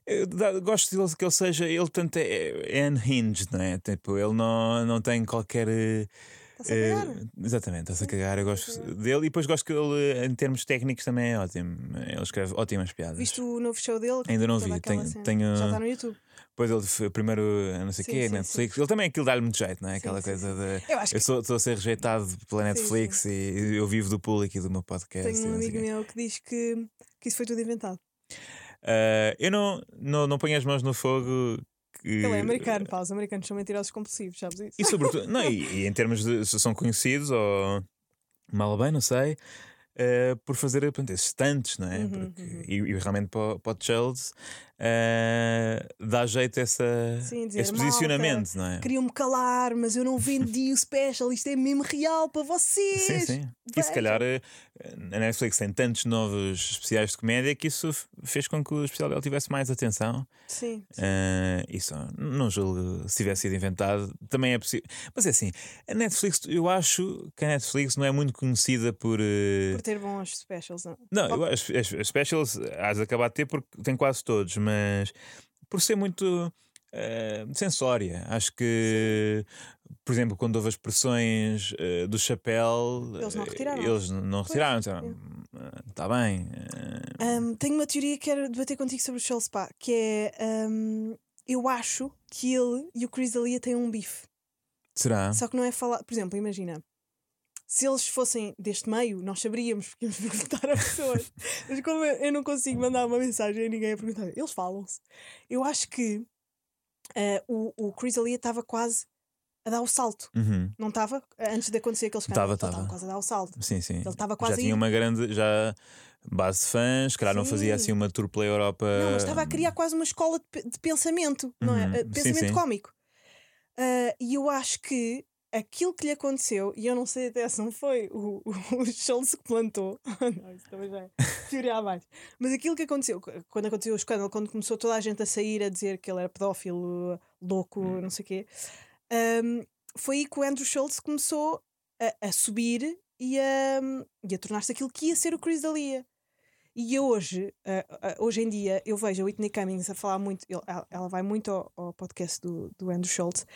eu gosto dele que ele seja, ele tanto é, é unhinged, não é? Tipo, ele não, não tem qualquer. eh, Está-se a eh, cagar. exatamente, está-se a Sim, cagar. Eu está-se a gosto dele e depois gosto que ele, em termos técnicos, também é ótimo. Ele escreve ótimas piadas. Viste o novo show dele? Ainda não vi, tenho- tenho- Já está no YouTube. Depois ele primeiro, eh, não sei o Sim, quê, sim, Netflix. Ele também aquilo dá-lhe muito jeito, não é? Sim, Aquela sim, coisa de. Eu acho que Eu sou- estou a ser rejeitado pela Sim, Netflix e eu vivo do público e do meu podcast. tenho um amigo meu que diz que, que isso foi tudo inventado. Ah, eu não, não, não ponho as mãos no fogo. Que... Ele é americano, pá. Os americanos são mentirosos compulsivos, sabes isso? E sobretudo, *laughs* não, e, e em termos de se são conhecidos ou mal ou bem, não sei, ah, por fazer portanto, esses stunts, não é? Uhum, Porque, uhum. E, e realmente para, o- para o Childs ah, dá jeito essa, Sim, dizer, esse posicionamento, não é? Queriam-me calar, mas eu não vendi o *laughs* special. Isto é mesmo real para vocês. Sim, sim. E se calhar eh, a Netflix tem tantos novos especiais de comédia que isso fez com que o especial dele tivesse mais atenção. Sim, sim. Ah, isso não julgo se tivesse sido inventado. Também é possível. Mas é assim, a Netflix, eu acho que a Netflix não é muito conhecida por. eh, Por ter bons specials. Não? Não, eu acho- as, as specials has de acabar de ter porque tem quase todos, mas por ser muito eh, sensória. Acho que, por exemplo, quando houve as pressões eh, do chapéu, Eles não eh, retiraram. Eles não retiraram. Está bem. eh, Hum, tenho uma teoria que quero debater contigo sobre o Schultz, pá, que é. hum, eu acho que ele e o Chris D'Elia têm um bife. será? Só que não é falar. Por exemplo, imagina. Se eles fossem deste meio, nós saberíamos, porque íamos *laughs* perguntar a pessoas. Mas como eu eu não consigo mandar uma mensagem a ninguém a perguntar, eles falam-se. Eu acho que ah, o, o Chris D'Elia estava quase a dar o salto. Uhum. Não estava? Antes de acontecer aquele escândalo. Tava, Ele tava. quase a dar o salto. Sim, sim. Ele estava já quase a tinha uma grande já base de fãs, se calhar não fazia Sim. assim uma tour pela Europa. Não, mas estava a criar quase uma escola de, de pensamento, não é? Uhum, Uh, sim, Pensamento sim. cómico. Uh, e eu acho que aquilo que lhe aconteceu, e eu não sei até se não foi o, *laughs* o, o Schultz que plantou, *laughs* não, isso também já é mas aquilo que aconteceu, qu- quando aconteceu o escândalo, quando começou toda a gente a sair a dizer que ele era pedófilo, louco, Hum. não sei o quê, um, foi aí que o Andrew Schultz começou a, a subir e a, e a tornar-se aquilo que ia ser o Chris D'Elia. E hoje, ah, ah, hoje em dia, eu vejo a Whitney Cummings a falar muito, ele- ela, ela vai muito ao, ao podcast do, do Andrew Schultz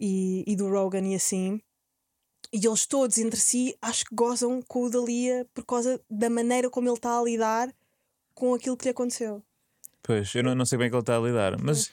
e, e do Rogan e assim, e eles todos entre si acho que gozam com o Dalia por causa da maneira como ele está a lidar com aquilo que lhe aconteceu. Pois, eu não, não sei bem que ele está a lidar, mas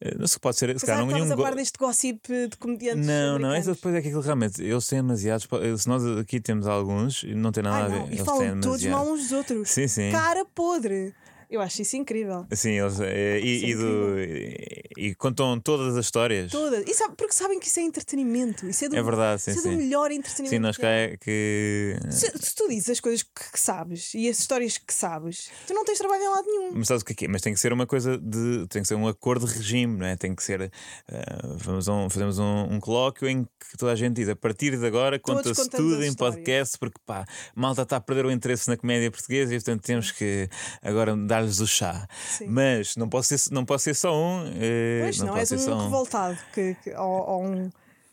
eh, não sei, pode ser. Se calhar não a par deste gossip de comediantes Não, não, essa depois é que aquilo realmente, eles têm demasiados. po- Se nós aqui temos alguns, não tem nada Ai, a ver. não, e eles falam todos mal uns dos outros. Sim, sim. Cara podre. Eu acho isso incrível. Sim, eles, eh, é e, e, do, e, e contam todas as histórias. Todas. E sabe, porque sabem que isso é entretenimento. Isso é do, É verdade, sim, isso é do sim. melhor entretenimento. Sim, nós que é que. Se, se tu dizes as coisas que, que sabes e as histórias que sabes, tu não tens trabalho em lado nenhum. Mas sabes o que é é? Mas tem que ser uma coisa de. Tem que ser um acordo de regime, não é? Tem que ser. eh, vamos um- fazemos um, um colóquio em que toda a gente diz a partir de agora conta-se tudo em podcast, porque pá, malta está a perder o interesse na comédia portuguesa e portanto temos que agora dar-lhes o chá. Sim. Mas não posso ser, não posso ser só um. eh, Pois, não, pode és um um. revoltado que, que- ou, ou um.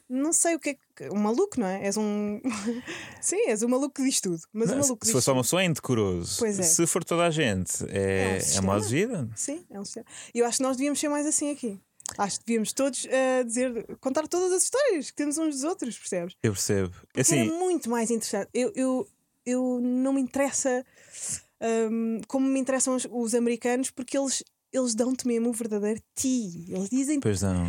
Não sei o que é que. um maluco, não é? És um. *laughs* Sim, és um maluco que diz tudo. Mas Não, um maluco se for só uma pessoa é indecoroso. Pois é. Se for toda a gente, é, É um é, modo de vida. Sim, é um sistema. E eu acho que nós devíamos ser mais assim aqui. Acho que devíamos todos eh, dizer, contar todas as histórias que temos uns dos outros, percebes? Eu percebo. Porque Assim, era muito mais interessante. Eu, eu, eu não me interessa hum, como me interessam os, os americanos, porque eles, eles dão-te mesmo o verdadeiro ti. Eles dizem. Por pois não.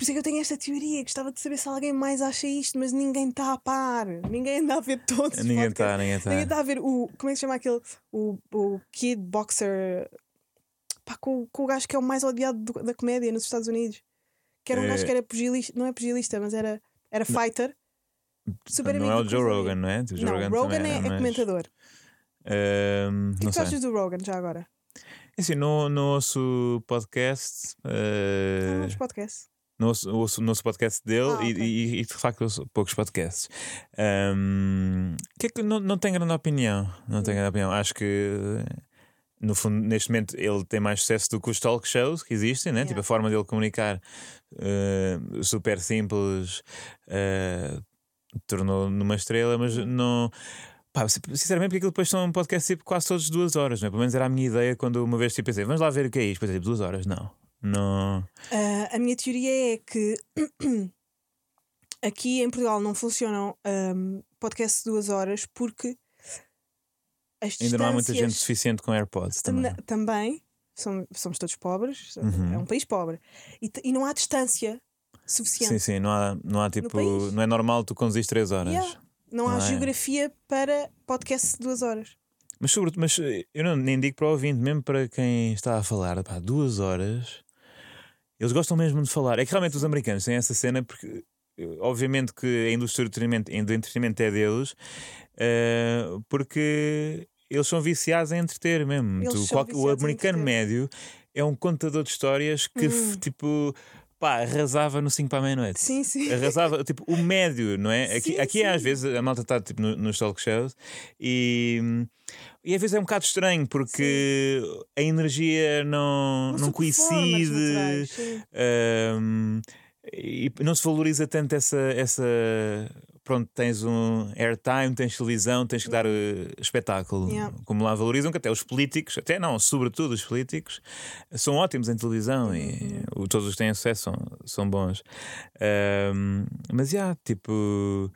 isso é que eu tenho esta teoria. Gostava de saber se alguém mais acha isto, mas ninguém está a par. Ninguém anda a ver todos os Ninguém está, ninguém está. Ninguém está a ver o. Como é que se chama aquele? O, o Kid Boxer. Pá, com, com o gajo que é o mais odiado do- da comédia nos Estados Unidos. Que era um gajo Eh, que era pugilista. Não é pugilista, mas era, era fighter. Super Não é o Joe Rogan, não é? O Joe Não, Rogan Rogan é, é mas, comentador. Ahm, O que, é que achas do Rogan já agora? Assim, não, não ouço podcast. Eh, os podcasts. não ouço, ouço podcast dele Ah, e- ok. e, e, de facto ouço poucos podcasts. Ahm, que é que não, não tenho grande opinião. Não tenho grande opinião. Acho que no fundo, neste momento, ele tem mais sucesso do que os talk shows que existem, né? Yeah. Tipo, a forma dele comunicar eh, super simples eh, tornou numa estrela, mas Uhum. não. Pá, si- sinceramente, porque aquilo depois são um podcast tipo quase todos duas horas, não é? Pelo menos era a minha ideia quando uma vez tipo, pensei, vamos lá ver o que é isto. Depois é tipo, duas horas, não. Não. Ah, a minha teoria é que *clears throat* aqui em Portugal não funcionam ahm, podcasts de duas horas porque as Ainda não há muita gente suficiente com AirPods também. na- também somos, somos todos pobres, Uhum. é um país pobre e, e não há distância suficiente. Sim, sim, não há, não há tipo. Não é normal tu conduzires três horas. Yeah. Não há Não é? geografia para podcasts de duas horas. Mas, sobretudo, mas eh, eu não, nem digo para o ouvinte, mesmo para quem está a falar, pá, duas horas, eles gostam mesmo de falar. É que realmente os americanos têm essa cena porque, eh, obviamente, que a indústria do entretenimento, do entretenimento é deles, eh, porque eles são viciados em entreter mesmo. Tu, qual- o americano médio é um contador de histórias que, Hum. tipo, pá, arrasava no 5 para a meia-noite. Sim, sim. Arrasava, tipo, o médio, não é? Aqui, Sim, aqui às sim. vezes a malta está tipo, no- nos talk shows e, e às vezes é um bocado estranho porque a energia não, não, naturais, coincide sim. hum, e não se valoriza tanto essa. essa Pronto, tens um airtime, tens televisão, tens que dar eh, espetáculo. Yeah. Como lá valorizam, que até os políticos, até não, sobretudo os políticos, são ótimos em televisão e Uhum. todos os que têm sucesso são, são bons. Hum, mas já, tipo,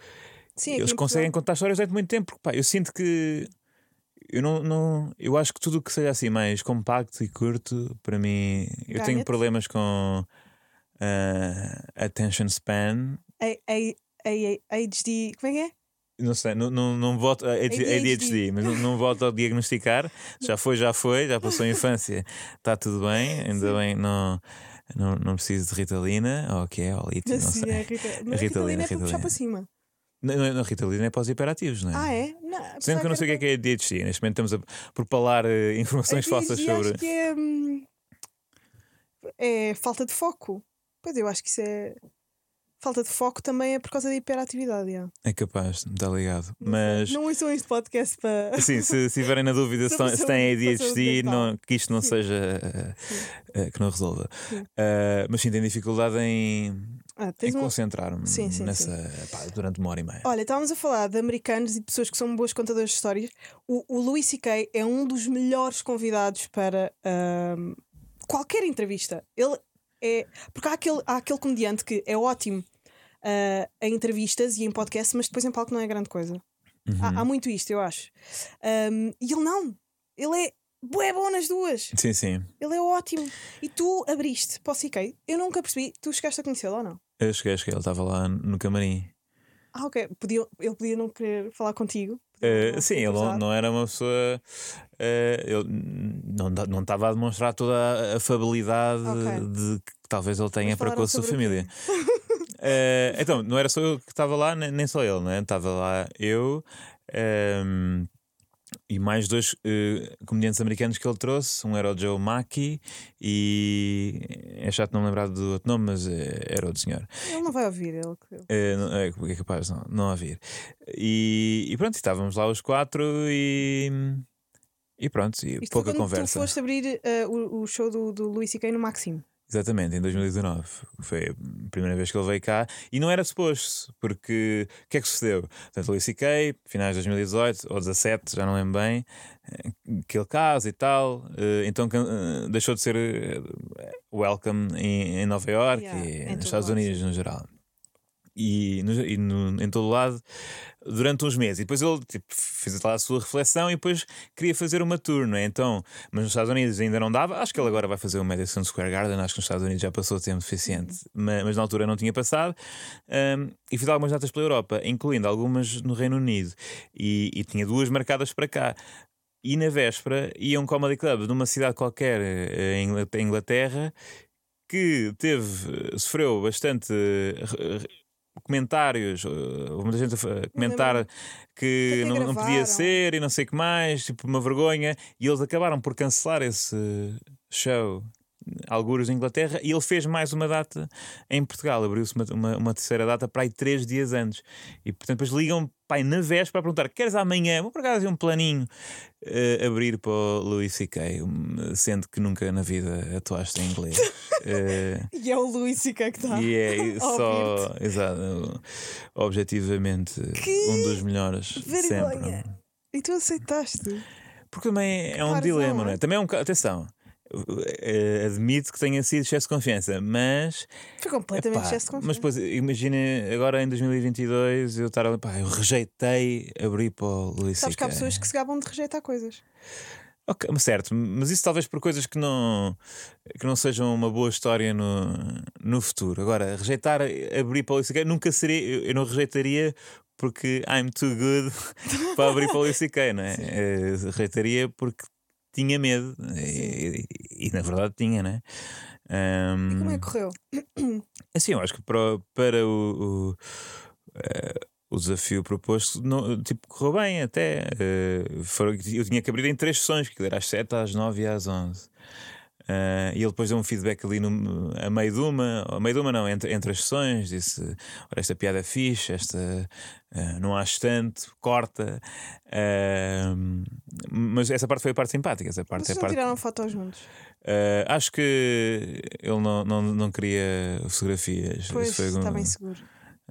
Sim, eles em conseguem contar histórias durante muito tempo, porque pá, eu sinto que eu não, não eu acho que tudo o que seja assim mais compacto e curto, para mim, eu tenho problemas com ah, attention span. A- A- ADHD, como é que é? Não sei, não, não, não voto a ADHD, ADHD. mas não, não voto a diagnosticar. Já foi, já foi, já passou a infância, está tudo bem, ainda bem, não, não, não preciso de Ritalina, ou o que é, ou Lítio, não Sim, sei. é Rita. Mas Ritalina, Ritalina é para puxar para cima. Não, não, não, Ritalina é para os hiperativos, não é? Ah, é? Não, Sendo que eu não sei o que é que é ADHD, neste momento estamos a propalar eh, informações falsas sobre. Acho que é, hum, é falta de foco. Pois eu acho que isso é. Falta de foco também é por causa da hiperatividade. É capaz, está ligado. Mas, Não ouçam este podcast para. *laughs* assim, se estiverem na dúvida *laughs* se, se têm ADHD, não, que isto não Sim. seja. eh, eh, que não resolva. Sim. Eh, mas sim, tenho dificuldade em, Ah, em concentrar-me Sim, sim, nessa. pá, durante uma hora e meia. Olha, estávamos a falar de americanos e de pessoas que são boas contadores de histórias. O, o Louis C.K. é um dos melhores convidados para qualquer entrevista. Ele é. Porque há aquele, há aquele comediante que é ótimo ah, em entrevistas e em podcast, mas depois em palco não é grande coisa. Uhum. Há, há muito isto, eu acho. Ahm, e ele não. Ele é bué bom nas duas. Sim, sim. Ele é ótimo. E tu abriste para o CK. Eu nunca percebi. Tu chegaste a conhecê-lo ou não? Eu cheguei, cheguei, ele estava lá no camarim. Ah, ok. Podia, ele podia não querer falar contigo. Não, sim, ele não, não era uma pessoa. eh, ele não estava a demonstrar toda a afabilidade Ok. de que talvez ele tenha para com a sua família. *laughs* Eh, então, não era só eu que estava lá, nem, só ele, não é? Estava lá eu ehm, e mais dois eh, comediantes americanos que ele trouxe. Um era o Joe Mackey e é chato não lembrar do outro nome, mas eh, era outro senhor. Ele não vai ouvir. Ele, É, não- é, é capaz não, não haver. E, e pronto, estávamos lá os quatro e, e pronto, e Isto pouca quando conversa. Tu foste abrir eh, o, o show do, do Luís C.K. no Maximo. Exatamente, em 2019. Foi a primeira vez que ele veio cá e não era suposto, porque o que é que sucedeu? Portanto, Louis C.K., finais de 2018 ou 17, já não lembro bem, eh, que ele casa e tal, eh, então eh, deixou de ser welcome em, Nova York Yeah, e nos Estados Unidos no geral. E, no- e no- em todo lado durante uns meses. E depois ele tipo, fez lá a sua reflexão e depois queria fazer uma tour, não é? Então, mas nos Estados Unidos ainda não dava. Acho que ele agora vai fazer o Madison Square Garden. Acho que nos Estados Unidos já passou o tempo suficiente, mas, mas na altura não tinha passado. Um, e fiz algumas datas pela Europa, incluindo algumas no Reino Unido. E, e tinha duas marcadas para cá. E na véspera ia um comedy club numa cidade qualquer eh, em Ingla- em Inglaterra que teve, eh, sofreu bastante eh, comentários, houve muita gente a comentar que Até não, não podia ser e não sei o que mais, tipo uma vergonha, e eles acabaram por cancelar esse show. Algures em Inglaterra e ele fez mais uma data em Portugal. Abriu-se uma, uma, uma terceira data para aí três dias antes. E portanto, depois ligam pai, na véspera para perguntar: queres amanhã? Vou por acaso um planinho eh, abrir para o Louis C.K., um, sendo que nunca na vida atuaste em inglês. *laughs* Eh, E é o Luís e que é que está. e é *laughs* só, exato, objetivamente um dos melhores sempre. vergonha. E tu aceitaste. Porque também é um Claro, dilema, não é? é? Também é um. Atenção, admito que tenha sido excesso de confiança, mas. Foi completamente epá, excesso de confiança. mas depois, imagina agora em 2022 eu estar ali, pá, eu rejeitei abrir para o Luís Sabes que há pessoas que se gabam de rejeitar coisas. Ok, certo, mas isso talvez por coisas que não, que não sejam uma boa história no, no futuro. Agora, rejeitar abrir para o Luís nunca seria, eu, não rejeitaria porque I'm too good *laughs* para abrir para o Luís não é? Eh, rejeitaria porque tinha medo e, e- e, na verdade tinha, não é? E como é que correu? Assim, eu acho que para, para o, o, eh, o desafio proposto, não, tipo, correu bem até. eh, foram- eu tinha que abrir em três sessões, que era às 7, às 9 e às 11. Eh, e ele depois deu um feedback ali no, a meio de uma, a meio de uma não, entre, entre as sessões, disse: Olha, esta piada é fixe, esta eh, não acho tanto, corta. Ahm, mas essa parte foi a parte simpática. Essa parte é Vocês não parte tiraram fotos juntos? Uh, acho que ele não, não, não queria fotografias. Pois, Isso foi está um- bem seguro.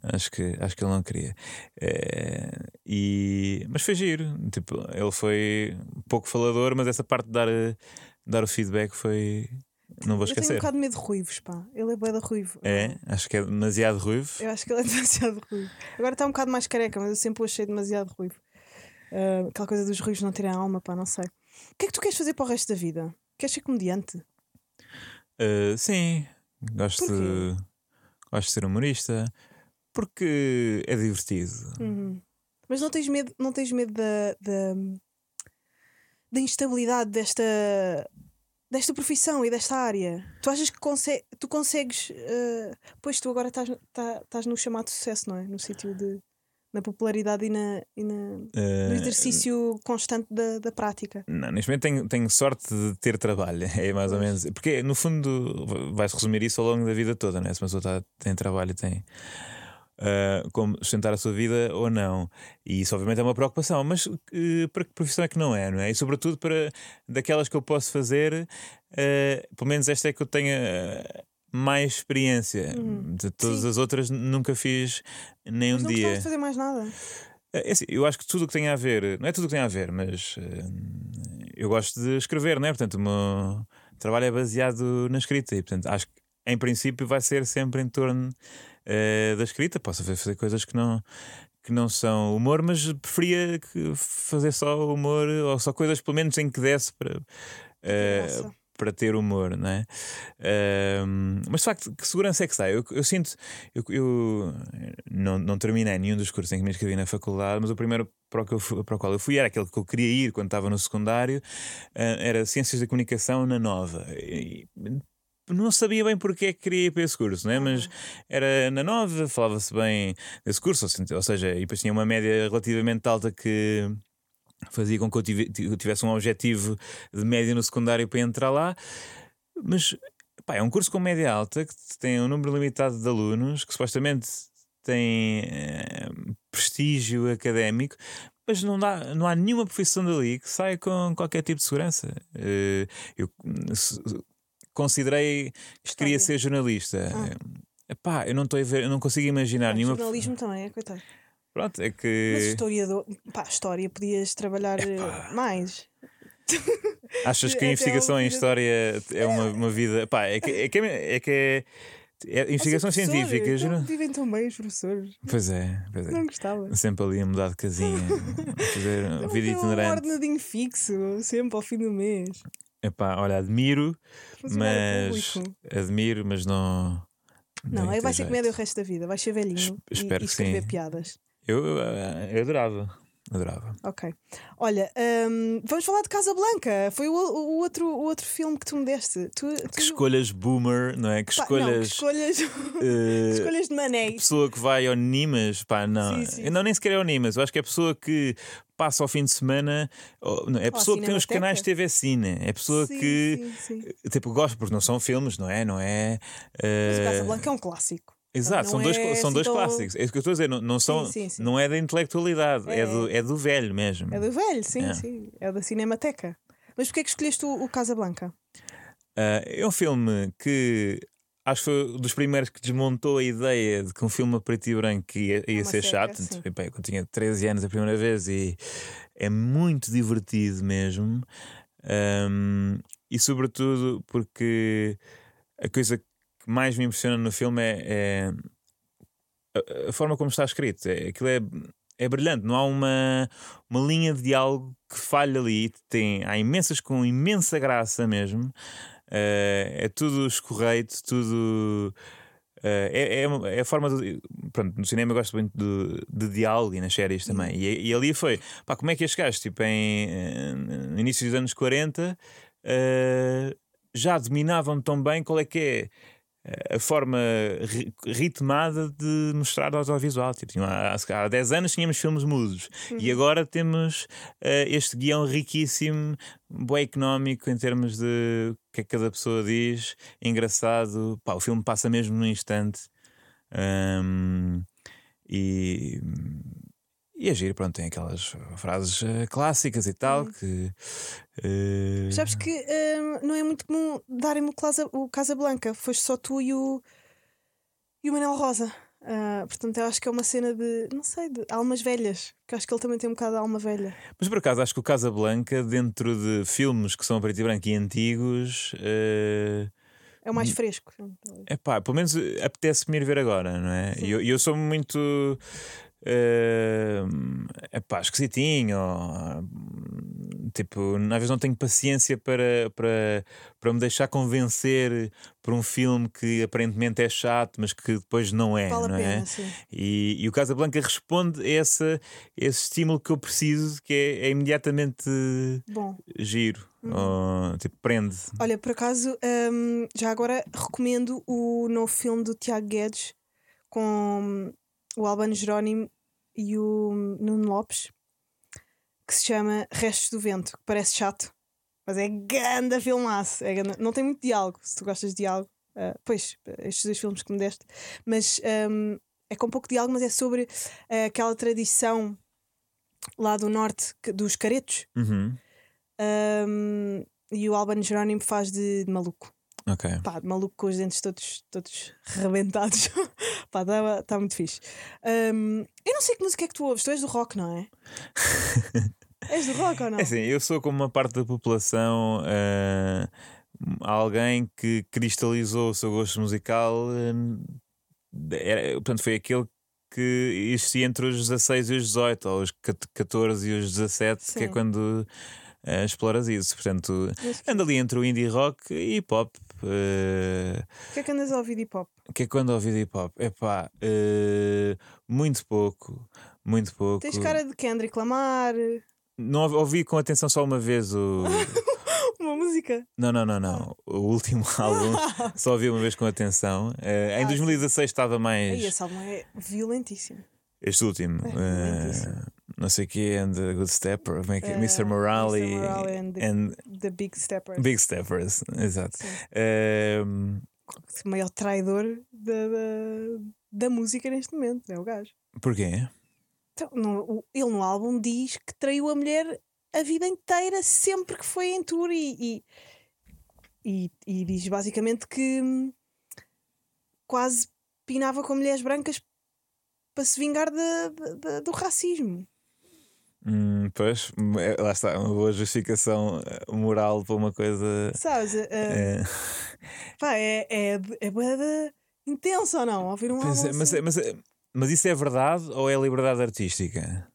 Acho que, acho que ele não queria. Eh, e, mas foi giro. Tipo, ele foi pouco falador, mas essa parte de dar, eh, dar o feedback foi. Não vou Eu tenho um esquecer. bocado de medo de ruivos, pá. Ele é bué da ruivo. É, acho que é demasiado ruivo. Eu acho que ele é *laughs* demasiado ruivo. Agora está um bocado mais careca, mas eu sempre o achei demasiado ruivo. Ah, aquela coisa dos ruivos não terem alma, pá, não sei. O que é que tu queres fazer para o resto da vida? Queres ser comediante? Eh, sim, gosto de, gosto de ser humorista porque é divertido. Uhum. Mas não tens medo, não tens medo da, da, da instabilidade desta, desta profissão e desta área? Tu achas que conse tu consegues. ah, pois tu agora estás, tá- estás no chamado sucesso, não é? No sítio de. na popularidade e, na, e na, Eh, no exercício constante da, da prática. Não, neste momento tenho, tenho sorte de ter trabalho, *laughs* é mais ou menos. Porque no fundo vai-se resumir isso ao longo da vida toda, né? Se uma pessoa tá- tem trabalho e tem ah, como sustentar a sua vida ou não. E isso obviamente é uma preocupação, mas eh, para que profissão é que não é, não é? E sobretudo para daquelas que eu posso fazer, eh, pelo menos esta é que eu tenha eh, mais experiência. Uhum. De todas Sim. as outras nunca fiz nem um Mas não dia. gostavas de fazer mais nada. É assim, eu acho que tudo o que tem a ver, não é tudo o que tem a ver, mas eu gosto de escrever, não é? Portanto, o meu trabalho é baseado na escrita e, portanto, acho que em princípio vai ser sempre em torno eh, da escrita. Posso fazer, coisas que não, que não são humor, mas preferia fazer só humor ou só coisas, pelo menos, em que desse para. graça. para ter humor, não é? Ahm, mas de facto, que segurança é que está? Eu, eu sinto, eu, eu não, não terminei nenhum dos cursos em que me inscrevi na faculdade, mas o primeiro para o, que eu para o qual eu fui era aquele que eu queria ir quando estava no secundário, ah, era Ciências da Comunicação na Nova. E, não sabia bem porque é que queria ir para esse curso, não é? mas era na Nova, falava-se bem desse curso, ou se- ou seja, e depois tinha uma média relativamente alta que fazia com que eu tive- eu tivesse um objetivo de média no secundário para entrar lá, mas pá, é um curso com média alta que tem um número limitado de alunos que supostamente tem eh, prestígio académico. Mas não, dá, não há nenhuma profissão dali que saia com qualquer tipo de segurança. Eh, eu, considerei que queria ser jornalista. Ah. Epá, eu não estou a ver, eu não consigo imaginar Ah, nenhuma. jornalismo também, é coitado. Pronto, é Mas que. historiador, pá, história, podias trabalhar eh, mais. *laughs* Achas que a investigação em história é uma, uma vida. Pá, é que é. Que é, é, que é, é investigação Mas, científica. então juro- Vivem tão bem os professores. Pois é, pois é. Não gostava. Sempre ali a mudar de casinha, a *laughs* fazer Não vida tem um itinerante. ordenadinho fixo, sempre ao fim do mês. Epá, olha, admiro, Funcionário mas. público. Admiro, mas não. Não, aí vai ser comédia o resto da vida. Vais ser velhinho e, espero e que escrever sim. piadas. Eu, eh, eu adorava. Adorava. Ok. Olha, hum, vamos falar de Casa Blanca. Foi o, o outro, o outro filme que tu me deste. Tu, tu- Que escolhas boomer, não é? Que Pá, não, que escolhas. escolhas, eh, *laughs* escolhas de mané. pessoa que vai ao Nimas, pá, não. Sim, sim, Eu não nem sequer é ao Nimas, eu acho que é a pessoa que passa ao fim de semana, não, é a pessoa que tem os canais TV Cine, é a pessoa Sim, que tipo gosta, porque não são filmes, não é? Não é. Mas o eh, Casa Blanca é um clássico. Exato, são dois, é são assim dois tão- clássicos. É isso que eu estou a dizer, não, não, são, sim, sim. não é da intelectualidade, é, É. do, é do velho mesmo. É do velho, sim, É. sim. É da Cinemateca. Mas porquê é que escolheste o, o Casa Blanca? Ah, é um filme que acho que foi um dos primeiros que desmontou a ideia de que um filme a preto e branco ia, ia uma ser seca, chato. sim. Eu tinha 13 anos a primeira vez e é muito divertido mesmo. Ahm, e sobretudo porque a coisa que mais me impressiona no filme é, é a, a forma como está escrito. É, aquilo é, é brilhante, não há uma, uma linha de diálogo que falha ali. Tem, há imensas com imensa graça mesmo. Eh, é tudo escorreito, tudo. eh, é, é, é a forma de. Pronto, no cinema eu gosto muito de, de diálogo e nas séries também. E, e ali foi. Pá, como é que estes gajos, tipo, em, eh, no início dos anos 40, eh, já dominavam tão bem qual é que é a forma ri- ritmada de mostrar audiovisual. Tipo, há, há 10 anos tínhamos filmes mudos e agora temos eh, este guião riquíssimo, bem económico em termos de o que é que cada pessoa diz, engraçado. Pá, o filme passa mesmo num instante. Ahm, e, e agir, pronto, tem aquelas frases eh, clássicas e tal que. eh, Sabes que hum, não é muito comum darem-me o Casa, o Casa Blanca. Foste só tu e o, e o Manel Rosa. Ah, portanto, eu acho que é uma cena de, não sei, de almas velhas. Que acho que ele também tem um bocado de alma velha. Mas por acaso acho que o Casablanca, dentro de filmes que são a preto e branco e antigos, eh, É o mais Hum. fresco. é pá, pelo menos apetece-me ir ver agora, não é? E eu, e eu sou muito. É pá, esquisitinho. ou, tipo, às vezes não tenho paciência para, para, para me deixar convencer por um filme que aparentemente é chato, mas que depois não é. Vale não pena, é? sim. E, e o Casablanca responde a esse, esse estímulo que eu preciso, que é, é imediatamente Bom, giro, Uhum. ou, tipo, prende. olha, por acaso, hum, já agora recomendo o novo filme do Tiago Guedes com o Albano Jerónimo e o Nuno Lopes que se chama Restos do Vento, que parece chato, mas é ganda filmaço. É ganda- Não tem muito diálogo, se tu gostas de diálogo. ah, pois, estes dois filmes que me deste, mas hum, é com pouco diálogo, mas é sobre ah, aquela tradição lá do norte que- dos caretos. Uhum. Um, e o Albano Jerónimo faz de, de maluco. Ok. Pá, maluco com os dentes todos, todos rebentados. *laughs* Pá, está tá muito fixe. Um, eu não sei que música é que tu ouves. Tu és do rock, não é? *laughs* és do rock ou não? É assim, eu sou como uma parte da população ah, alguém que cristalizou o seu gosto musical. ah, era- portanto, foi aquele que existia entre os 16 e os 18, ou os 14 e os 17, que é Sim. quando ah, exploras isso. Portanto, ando ali entre o indie rock e hip hop. ah, O que é que andas a ouvir de hip hop? que é quando ouvi de hip hop? Epá, eh, muito pouco, muito pouco. Tens cara de Kendrick Lamar, Não ouvi- com atenção só uma vez o. *laughs* uma música. não, não, não, não. O último *laughs* álbum *laughs* só ouvi uma vez com atenção. Eh, em Ah, sim. 2016 estava mais. Aí esse álbum é violentíssimo. Este último. É, violentíssimo. Não sei o que, and the Good Stepper, como é que é? Mr. Morale, Mr. Morale and the- and The Big Stepper. Big Steppers, exato. Sim. Eh, O maior traidor da, da, da música neste momento. É o gajo. porquê? Então, no- ele no álbum diz que traiu a mulher a vida inteira, sempre que foi em tour e, e, e, e diz basicamente que hum, quase pinava com mulheres brancas para se vingar de- de- de- do racismo. Hum, pois, é- lá está, uma boa justificação moral para uma coisa. Sabes? eh, eh, *laughs* pá, é, é, é, bué de intenso ou não? Ouvir um Pois álbum é, mas, assim. é- mas, é- mas isso é verdade ou é liberdade artística?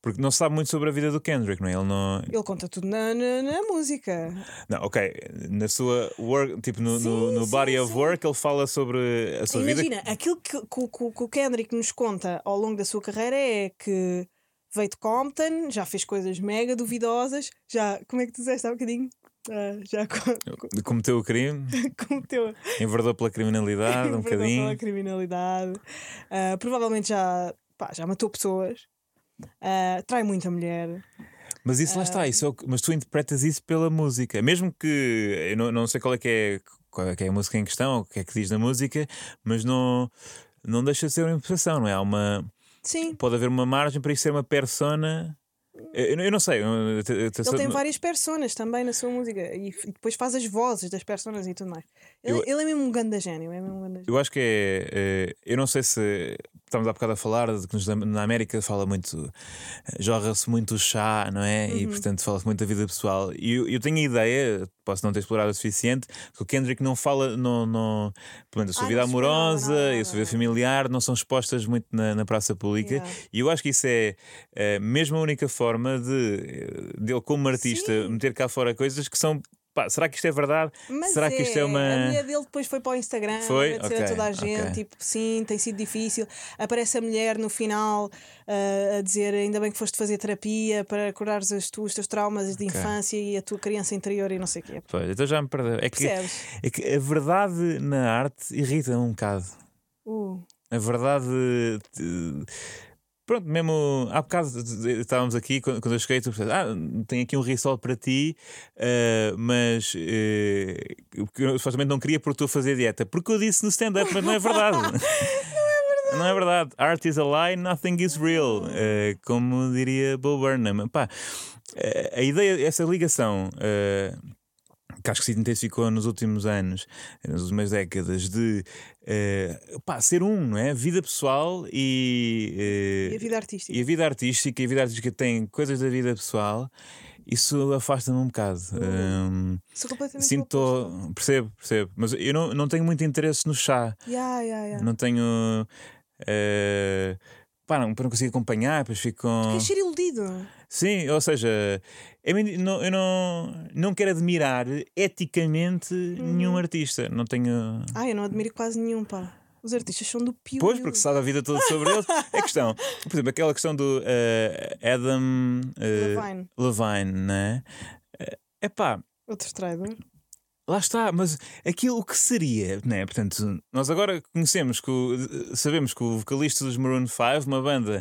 Porque não se sabe muito sobre a vida do Kendrick, não é? Ele não. Ele conta tudo na, na, na música. Não, ok. Na sua work, tipo no, no, Sim, no body sim, of sim. work, ele fala sobre a sua vida. Imagina, aquilo que, que- que o Kendrick nos conta ao longo da sua carreira é que veio de Compton, já fez coisas mega duvidosas, já, como é que tu disseste há bocadinho? Ah, já co- Cometeu o crime, *laughs* cometeu enverdou pela criminalidade um *laughs* enverdou pela bocadinho. criminalidade, Ah, provavelmente já, pá, já matou pessoas, Ah, trai muita mulher. Mas isso lá está, isso é o mas tu interpretas isso pela música. Mesmo que eu não, não sei qual é que é, qual é que é a música em questão, o que é que diz na música, mas não, não deixa de ser uma interpretação, não é? Há uma, Sim, pode haver uma margem para isso ser uma persona. Eu, não sei. ele tem várias personas também na sua música e, depois faz as vozes das personas e tudo mais. Ele, Eu- ele é mesmo um ganda gênio, é mesmo um ganda. Eu acho que é, é- Eu não sei se. Estamos há bocado a falar de que na América fala muito. Jorra-se muito o chá, não é? E portanto fala-se muito da vida pessoal. E eu, eu tenho a ideia, posso não ter explorado o suficiente, que o Kendrick não fala. Não, não, pelo menos a sua Ah, vida não amorosa nada, e a sua vida familiar não são expostas muito na, na praça pública. Yeah. E eu acho que isso é, é mesmo a única forma de dele, como artista, Sim. meter cá fora coisas que são. Pá, será que isto é verdade? Mas será que isto é uma. A mulher dele depois foi para o Instagram Foi? agradecer a Ok, toda a gente, ok. tipo, sim, tem sido difícil. Aparece a mulher no final ah, a dizer ainda bem que foste fazer terapia para curares as tu- os teus traumas de Ok. infância e a tua criança interior e não sei o quê. Pois, então já me perdeu. É que, Percebes? é que a verdade na arte irrita-me um bocado. Uh, A verdade. eh, Pronto, mesmo há bocado estávamos aqui quando quando eu cheguei, tu pensaste, ah, tenho aqui um risol para ti, eh, mas que eu supostamente não queria porque estou a fazer dieta. Porque eu disse no stand-up, mas *laughs* não é verdade. Não é verdade. Art is a lie, nothing is real. Eh, como diria Bo Burnham. Pá, a ideia, essa ligação. eh, que acho que se intensificou nos últimos anos, nas últimas décadas, de eh, pá, ser um, não é? Vida pessoal e, eh, e a vida artística. e a vida artística. E a vida artística tem coisas da vida pessoal. Isso afasta-me um bocado. Um, Sou completamente sinto. Percebo, percebo. Mas eu não, não tenho muito interesse no chá. Yeah, yeah, yeah. Não tenho. eh, pá, não, não consigo acompanhar, depois fico com. Queres ser iludido? Sim, ou seja, eu não, eu não, não quero admirar eticamente nenhum Uhum. artista. Não tenho. Ah, eu não admiro quase nenhum, pá. Os artistas são do pior. Pois, porque se sabe a vida toda sobre eles. *laughs* É questão. Por exemplo, aquela questão do eh, Adam eh, Levine, Levine, né? É pá, outro traidor. lá está, mas aquilo que seria, né? Portanto, nós agora conhecemos que o- sabemos que o vocalista dos Maroon 5, uma banda.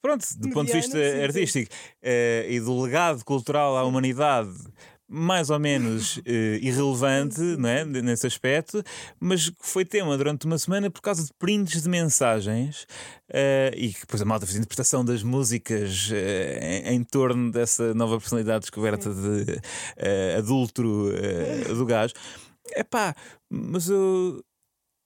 Pronto, do ponto de vista sim, artístico eh, e do legado cultural à humanidade, mais ou menos *laughs* eh, irrelevante não é? nesse aspecto, mas que foi tema durante uma semana por causa de prints de mensagens eh, e que depois a malta fez interpretação das músicas eh, em, em torno dessa nova personalidade descoberta de adulto do gajo. Epá, mas eu.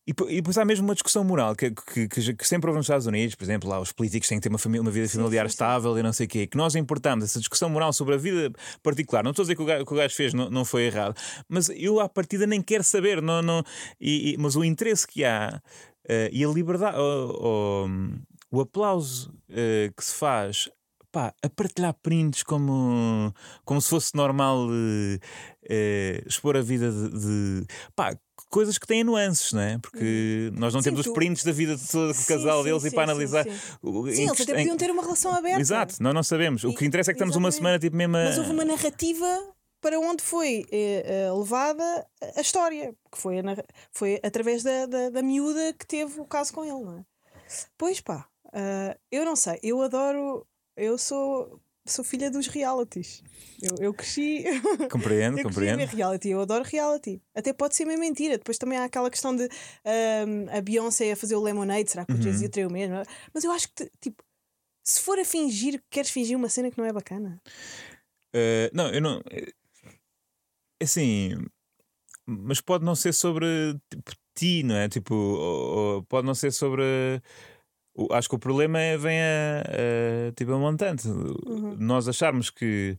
E, e depois há mesmo uma discussão moral que, que, que, que sempre houve nos Estados Unidos, por exemplo, lá os políticos têm que ter uma, família, uma vida familiar sim, sim. estável e não sei o quê, que nós importamos essa discussão moral sobre a vida particular. Não estou a dizer que o gajo, que o gajo fez não, não foi errado, mas eu à partida nem quero saber, não, não, e, e- mas o interesse que há eh, e a liberdade, o, o, o aplauso eh, que se faz. Pá, a partilhar prints como, como se fosse normal eh, eh, expor a vida de, de- pá, coisas que têm nuances, não é? Porque nós não Sim, temos os tu- prints da vida de todo o casal sim, deles e sim, para sim, analisar. sim. Sim, eles até podiam ter uma relação aberta. Exato, nós não sabemos. O E- que interessa é que estamos uma exatamente. semana tipo mesmo a... Mas houve uma narrativa para onde foi eh, eh, levada a história, que foi, a foi através da, da, da miúda que teve o caso com ele, não é? Pois pá, ah, eu não sei, eu adoro, eu sou, sou filha dos realities. Eu, eu cresci. *laughs* Compreendo, *laughs* Eu cresci compreendo. ver reality, eu adoro reality. Até pode ser meio mentira. Depois também há aquela questão de ahm, a Beyoncé a fazer o Lemonade, será que o Uhum. Jay-Z traiu mesmo? Mas eu acho que, tipo, se for a fingir, queres fingir uma cena que não é bacana? Eh, não, eu não. eh, assim, mas pode não ser sobre tipo, ti, não é? Tipo, ou- ou pode não ser sobre. O- Acho que o problema é, vem a, a, tipo, a montante. Uhum. Nós acharmos que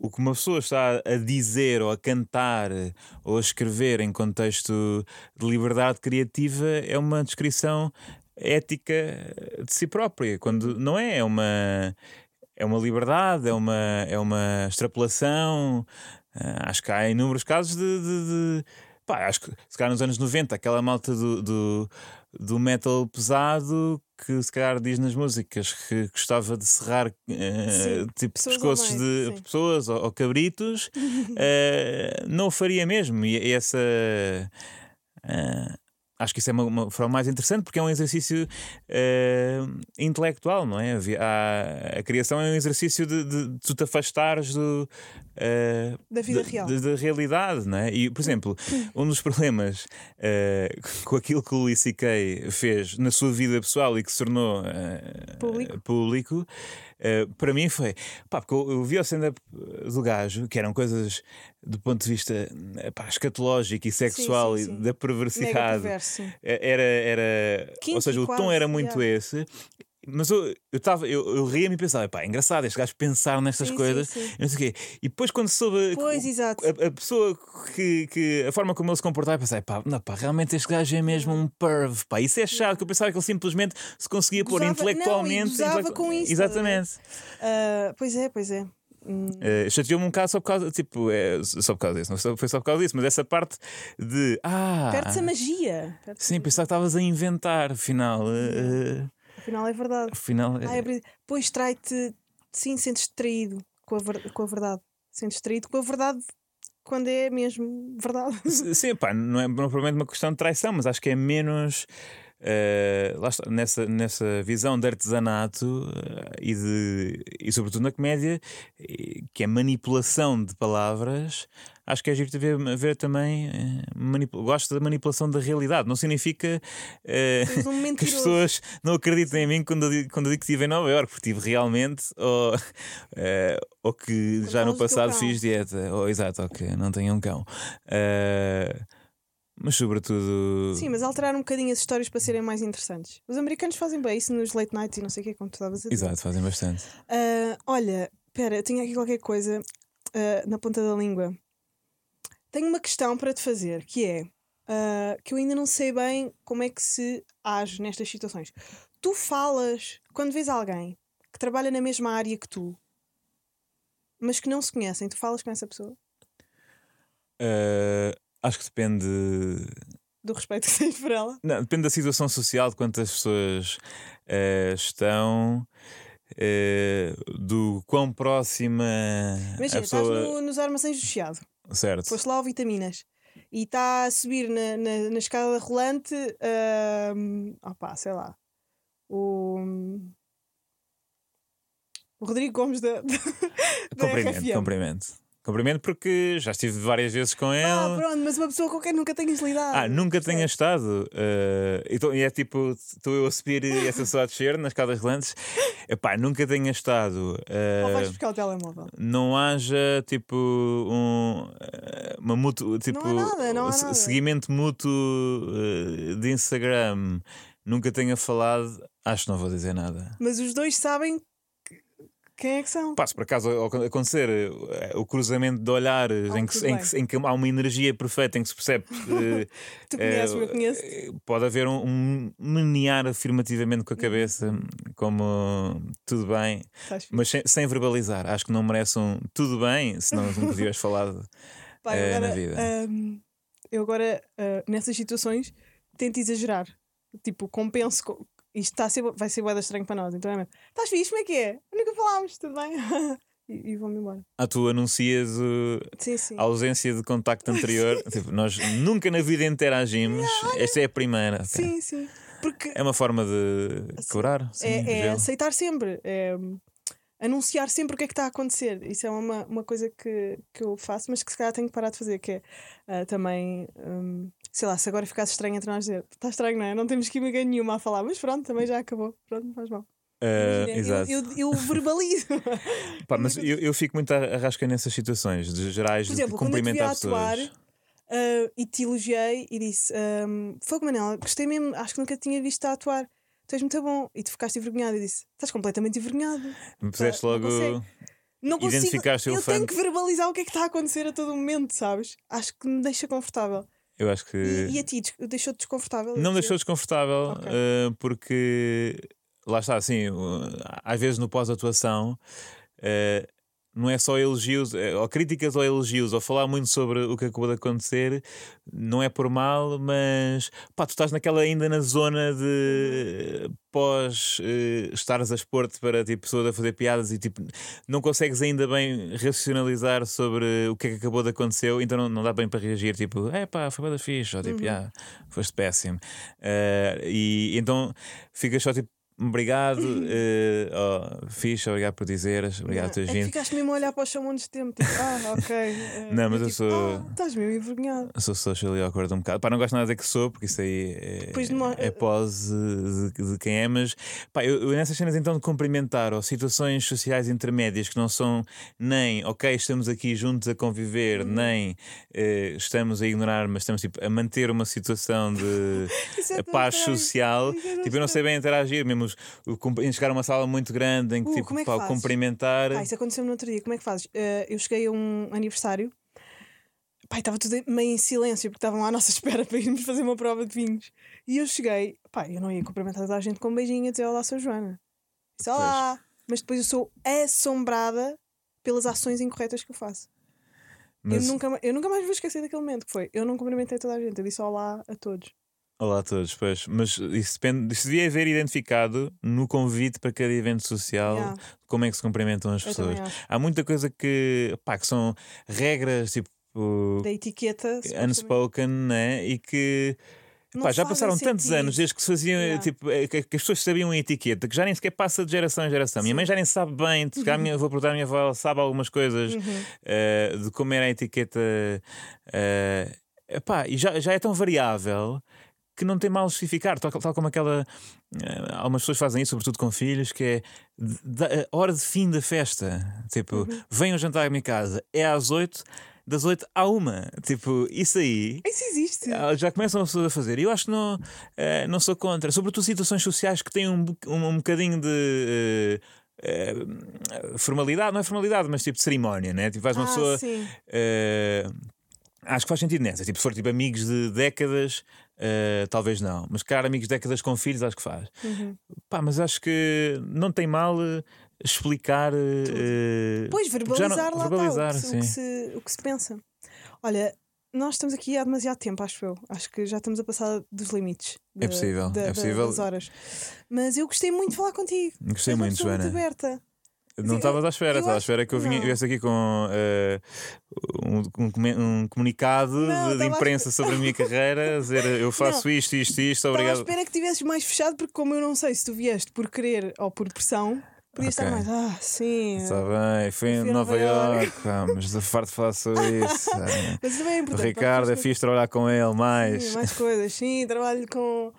o que uma pessoa está a dizer ou a cantar ou a escrever em contexto de liberdade criativa é uma descrição ética de si própria, quando não é, é uma é uma liberdade, é uma, é uma extrapolação. Ah, acho que há inúmeros casos de. de- de- pá, acho que se calhar nos anos 90, aquela malta do, do, do metal pesado que se calhar diz nas músicas que gostava de serrar Sim, tipo pescoços meio, de sim. pessoas ou, ou cabritos, *laughs* eh, não o faria mesmo. E, essa. eh, Acho que isso é uma, uma forma mais interessante porque é um exercício eh, intelectual, não é? Há- a criação é um exercício de, de, de tu te afastares do, eh, Da vida da- real. da- da realidade, não é? E, por exemplo, um dos problemas eh, *laughs* com aquilo que o Louis C.K. fez na sua vida pessoal e que se tornou Público. público, eh, para mim foi pá, porque eu, eu vi o stand-up do gajo, que eram coisas do ponto de vista eh, pá, escatológico e sexual sim, e sim. da Mega perversidade. sim. É- Era, era ou Kinky seja, o tom era muito yeah. esse. Mas eu, eu, tava, eu, eu ria-me e pensava, pá, é engraçado este gajo pensar nestas Sim, sim, coisas, sim. não sei o quê. E depois, quando soube Pois, a, a pessoa que, que a forma como ele se comportava, pensei, pá, não, pá, realmente este gajo é mesmo um perv, pá, isso é chato, que eu pensava que ele simplesmente se conseguia pôr Gozava- não, e intelectualmente. gozava intelectu- com isso? Exatamente. Ah, pois é, pois é. Hum, Uh, Chateou-me um bocado só por causa, tipo, é, só por causa disso, não foi só por causa disso, mas essa parte de, ah, Perde-se a magia. Perde-se a sim, pensava que estavas a inventar, afinal, uh, uh, Afinal é verdade. afinal, Ah, é verdade. Pois trai-te, sim, sentes-te traído com a, ver- com a verdade. Sentes traído com a verdade quando é mesmo verdade. Sim, pá, não é propriamente uma questão de traição, mas acho que é menos. Eh, lá está, nessa, nessa visão de artesanato eh, e, de, e sobretudo na comédia, eh, que é manipulação de palavras, acho que é giro de ver, ver também. manipu- gosto da manipulação da realidade, não significa Tens um *laughs* que as pessoas não acreditem em mim quando eu digo, quando eu digo que estive em Nova Iorque, porque estive realmente, ou, eh, ou que Por já no passado fiz dieta, ou exato, ou que não tenho um cão. Eh, mas sobretudo. Sim, mas alterar um bocadinho as histórias para serem mais interessantes. Os americanos fazem bem isso nos late nights e não sei o que, como tu estavas a dizer. Exato, fazem bastante. Ah, olha, espera, eu tinha aqui qualquer coisa ah, na ponta da língua. Tenho uma questão para te fazer, que é ah, que eu ainda não sei bem como é que se age nestas situações. Tu falas, quando vês alguém que trabalha na mesma área que tu, mas que não se conhecem, tu falas com essa pessoa? Eh, acho que depende. Do respeito que *laughs* tens por ela? Não, depende da situação social, de quantas pessoas eh, estão, eh, do quão próxima Imagina, a pessoa. estás no- nos armazéns do Chiado, Certo. foste lá ao Vitaminas e está a subir na, na, na escada rolante, ahm, opá, sei lá, o, o Rodrigo Gomes da, da, *laughs* da Cumprimento, cumprimento. Cumprimento porque já estive várias vezes com ele. Ah, pronto, mas uma pessoa com quem nunca tenhas lidado. Ah, nunca tenha estado. eh, então, e é tipo, estou eu a subir e essa pessoa a descer nas escadas rolantes. Epá, nunca tenha estado. eh, Ou vais buscar o telemóvel. não haja tipo um, uma mútuo, tipo, há nada, não há nada. seguimento mútuo eh, de Instagram. Nunca tenha falado, acho que não vou dizer nada. Mas os dois sabem quem é que são. Se por acaso ac- acontecer eh, o cruzamento de olhares em, que, em, que, em que há uma energia perfeita em que se percebe *laughs* Tu eh, conheces, eu conheço. eh, pode haver um, um menear afirmativamente com a cabeça, como tudo bem, mas sem, sem verbalizar. Acho que não merece um tudo bem se não nunca tivesse falado. *laughs* Pá, eu eh, na agora, vida. ahm, eu agora, ah, nessas situações, tento exagerar. Tipo, compenso. Isto a ser, vai ser boeda estranho para nós. Então é mesmo. Estás fixe? Como é que é? Nunca falámos, tudo bem? *laughs* e e vou-me embora. Ah, tu anuncias o- Sim, sim. a ausência de contacto anterior. *laughs* Tipo, nós nunca na vida interagimos. Esta é a primeira. Sim, sim. Porque É uma forma de curar. Sim, é, é aceitar sempre. É anunciar sempre o que é que está a acontecer. Isso é uma, uma coisa que, que eu faço, mas que se calhar tenho que parar de fazer, que é ah, também, hum, sei lá, se agora ficasse estranho entre nós dizer, está estranho, não é? Não temos química nenhuma a falar, mas pronto, também já acabou. Pronto, não faz mal. Imagina, exato. eu, eu, eu verbalizo. *laughs* Pá, mas eu, eu fico muito arrasca nessas situações de gerais Por de exemplo, quando eu cumprimentar a atuar, ah, e te elogiei e disse: um, Fogo Manela, gostei mesmo, acho que nunca tinha visto a atuar. Tu és muito bom. E tu ficaste envergonhado e disse: Estás completamente envergonhado. Me puseste não logo. consegue. Não consigo. Eu tenho que verbalizar o que é que está a acontecer a todo momento, sabes? Acho que me deixa confortável. Eu acho que. E, e a ti, deixou-te desconfortável? Não deixou desconfortável Ok. eh, porque lá está, assim, uh, às vezes no pós-atuação eh, não é só elogios, eh, ou críticas ou elogios, ou falar muito sobre o que acabou de acontecer, não é por mal, mas pá, tu estás naquela ainda na zona de pós eh, estares a expor-te para tipo, pessoas a fazer piadas e tipo não consegues ainda bem racionalizar sobre o que é que acabou de acontecer, então não, não dá bem para reagir, tipo, é pá, foi bada fixe, ou tipo, "Ya, foste péssimo. Eh, e então ficas só tipo, obrigado, *laughs* eh, oh, fixe, obrigado por dizeres, obrigado por teres É que vindo. ficaste mesmo a olhar para o chão montes de tempo. Tipo, ah, *laughs* ok. eh, Não, mas e eu tipo, sou- "Ah, estás mesmo envergonhado. Eu sou socially awkward um bocado. Pá, não gosto nada de que sou, porque isso aí é, não- é pose de, de quem é, mas pá, eu, eu nessas cenas então de cumprimentar ou situações sociais intermédias que não são nem ok, estamos aqui juntos a conviver, Uhum. nem eh, estamos a ignorar, mas estamos tipo, a manter uma situação de *laughs* é paz social. É Tipo, eu não sei bem interagir, mesmo os- o cum- em chegar a uma sala muito grande em que Uh, tipo, é que cumprimentar. Pá, isso aconteceu no outro dia. Como é que fazes? Eh, eu cheguei a um aniversário. Pá, estava tudo meio em silêncio porque estavam à nossa *laughs* espera para irmos fazer uma prova de vinhos. E eu cheguei, pá, eu não ia cumprimentar toda a gente com um beijinho a dizer olá, sou Joana. Disse olá. Mas depois eu sou assombrada pelas ações incorretas que eu faço. Mas- Eu, nunca, eu nunca mais vou esquecer daquele momento que foi. Eu não cumprimentei toda a gente, eu disse olá a todos. Olá a todos, pois. Mas isso, depende, isso devia haver identificado no convite para cada evento social Yeah. como é que se cumprimentam as Eu pessoas. Há muita coisa que, pá, que são regras tipo Da etiqueta. unspoken, né? E que pá, já passaram tantos sentido. anos desde que se faziam, Yeah. tipo, eh, que, que as pessoas sabiam a etiqueta, que já nem sequer passa de geração em geração. Minha mãe já nem sabe bem, a minha- vou perguntar à minha avó, ela sabe algumas coisas Uhum. eh, de como era a etiqueta. eh, epá, e já, já é tão variável que não tem mal justificar, tal, tal como aquela. eh, algumas pessoas fazem isso, sobretudo com filhos, que é da- a hora de fim da festa. Tipo, venham jantar à minha casa, é às 8, das 8 à 1. Tipo, isso aí. Isso existe. ah, Já começam as pessoas a fazer. Eu acho que não, eh, não sou contra. Sobretudo situações sociais que têm um, um, um bocadinho de. eh, eh, formalidade, não é formalidade, mas tipo de cerimónia, né? Tipo, vais uma ah, pessoa. eh, acho que faz sentido nessa. Tipo, se for tipo amigos de décadas, eh, talvez não. Mas, cara, amigos décadas com filhos, acho que faz. Uhum. Pá, mas acho que não tem mal eh, explicar. eh, Pois, já não- verbalizar lá verbalizar, está, o, que se, o, que se, o que se pensa. Olha, nós estamos aqui há demasiado tempo, acho eu. Acho que já estamos a passar dos limites. É possível, da- é possível. Das horas. Mas eu gostei muito de falar contigo. Gostei muito, Joana. muito aberta. Não estavas eu- à espera, estava à espera que eu vinha, não. viesse aqui com eh, um, um um comunicado Não, de, de imprensa sobre a minha carreira, dizer eu faço isto, isto, isto, Estava à obrigado. espera que tivesses mais fechado, porque como eu não sei se tu vieste por querer ou por pressão, podias estar Ok. mais. Ah, sim. Está bem, foi em fui a Nova Nova Iorque. York, pá, mas farto de falar sobre isso. eh. *laughs* Mas também é O importante. Ricardo é fixe trabalhar com ele mais. Sim, mais coisas. Sim, trabalho com,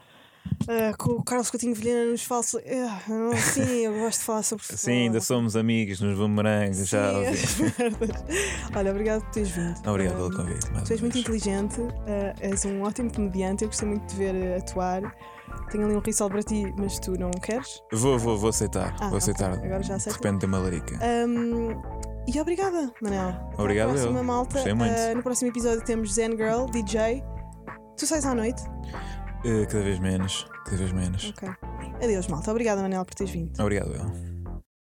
ah, com o Carlos Coutinho Vilhena nos falsos. Não, sim, eu gosto de falar sobre futebol. Sim, ainda somos amigos nos bumerangues. Já Sim, as merdas. Olha, obrigado por teres vindo. Obrigado pelo Ah, convite. Tu és muito inteligente, ah, és um ótimo comediante. Eu gostei muito de ver atuar. Tenho ali um risol para ti, mas tu não queres. Vou, vou, vou aceitar. Ah, vou aceitar. Agora já De aceito. repente tem uma larica. Ahm, e obrigada, Manel. Até Obrigado à eu. próxima, malta. Ah, no próximo episódio temos Zen Girl, DJ. Tu sais à noite? Eh, cada vez menos. Cada vez menos. Ok. Adeus, malta. Obrigada, Manel, por teres vindo. Obrigado, eu.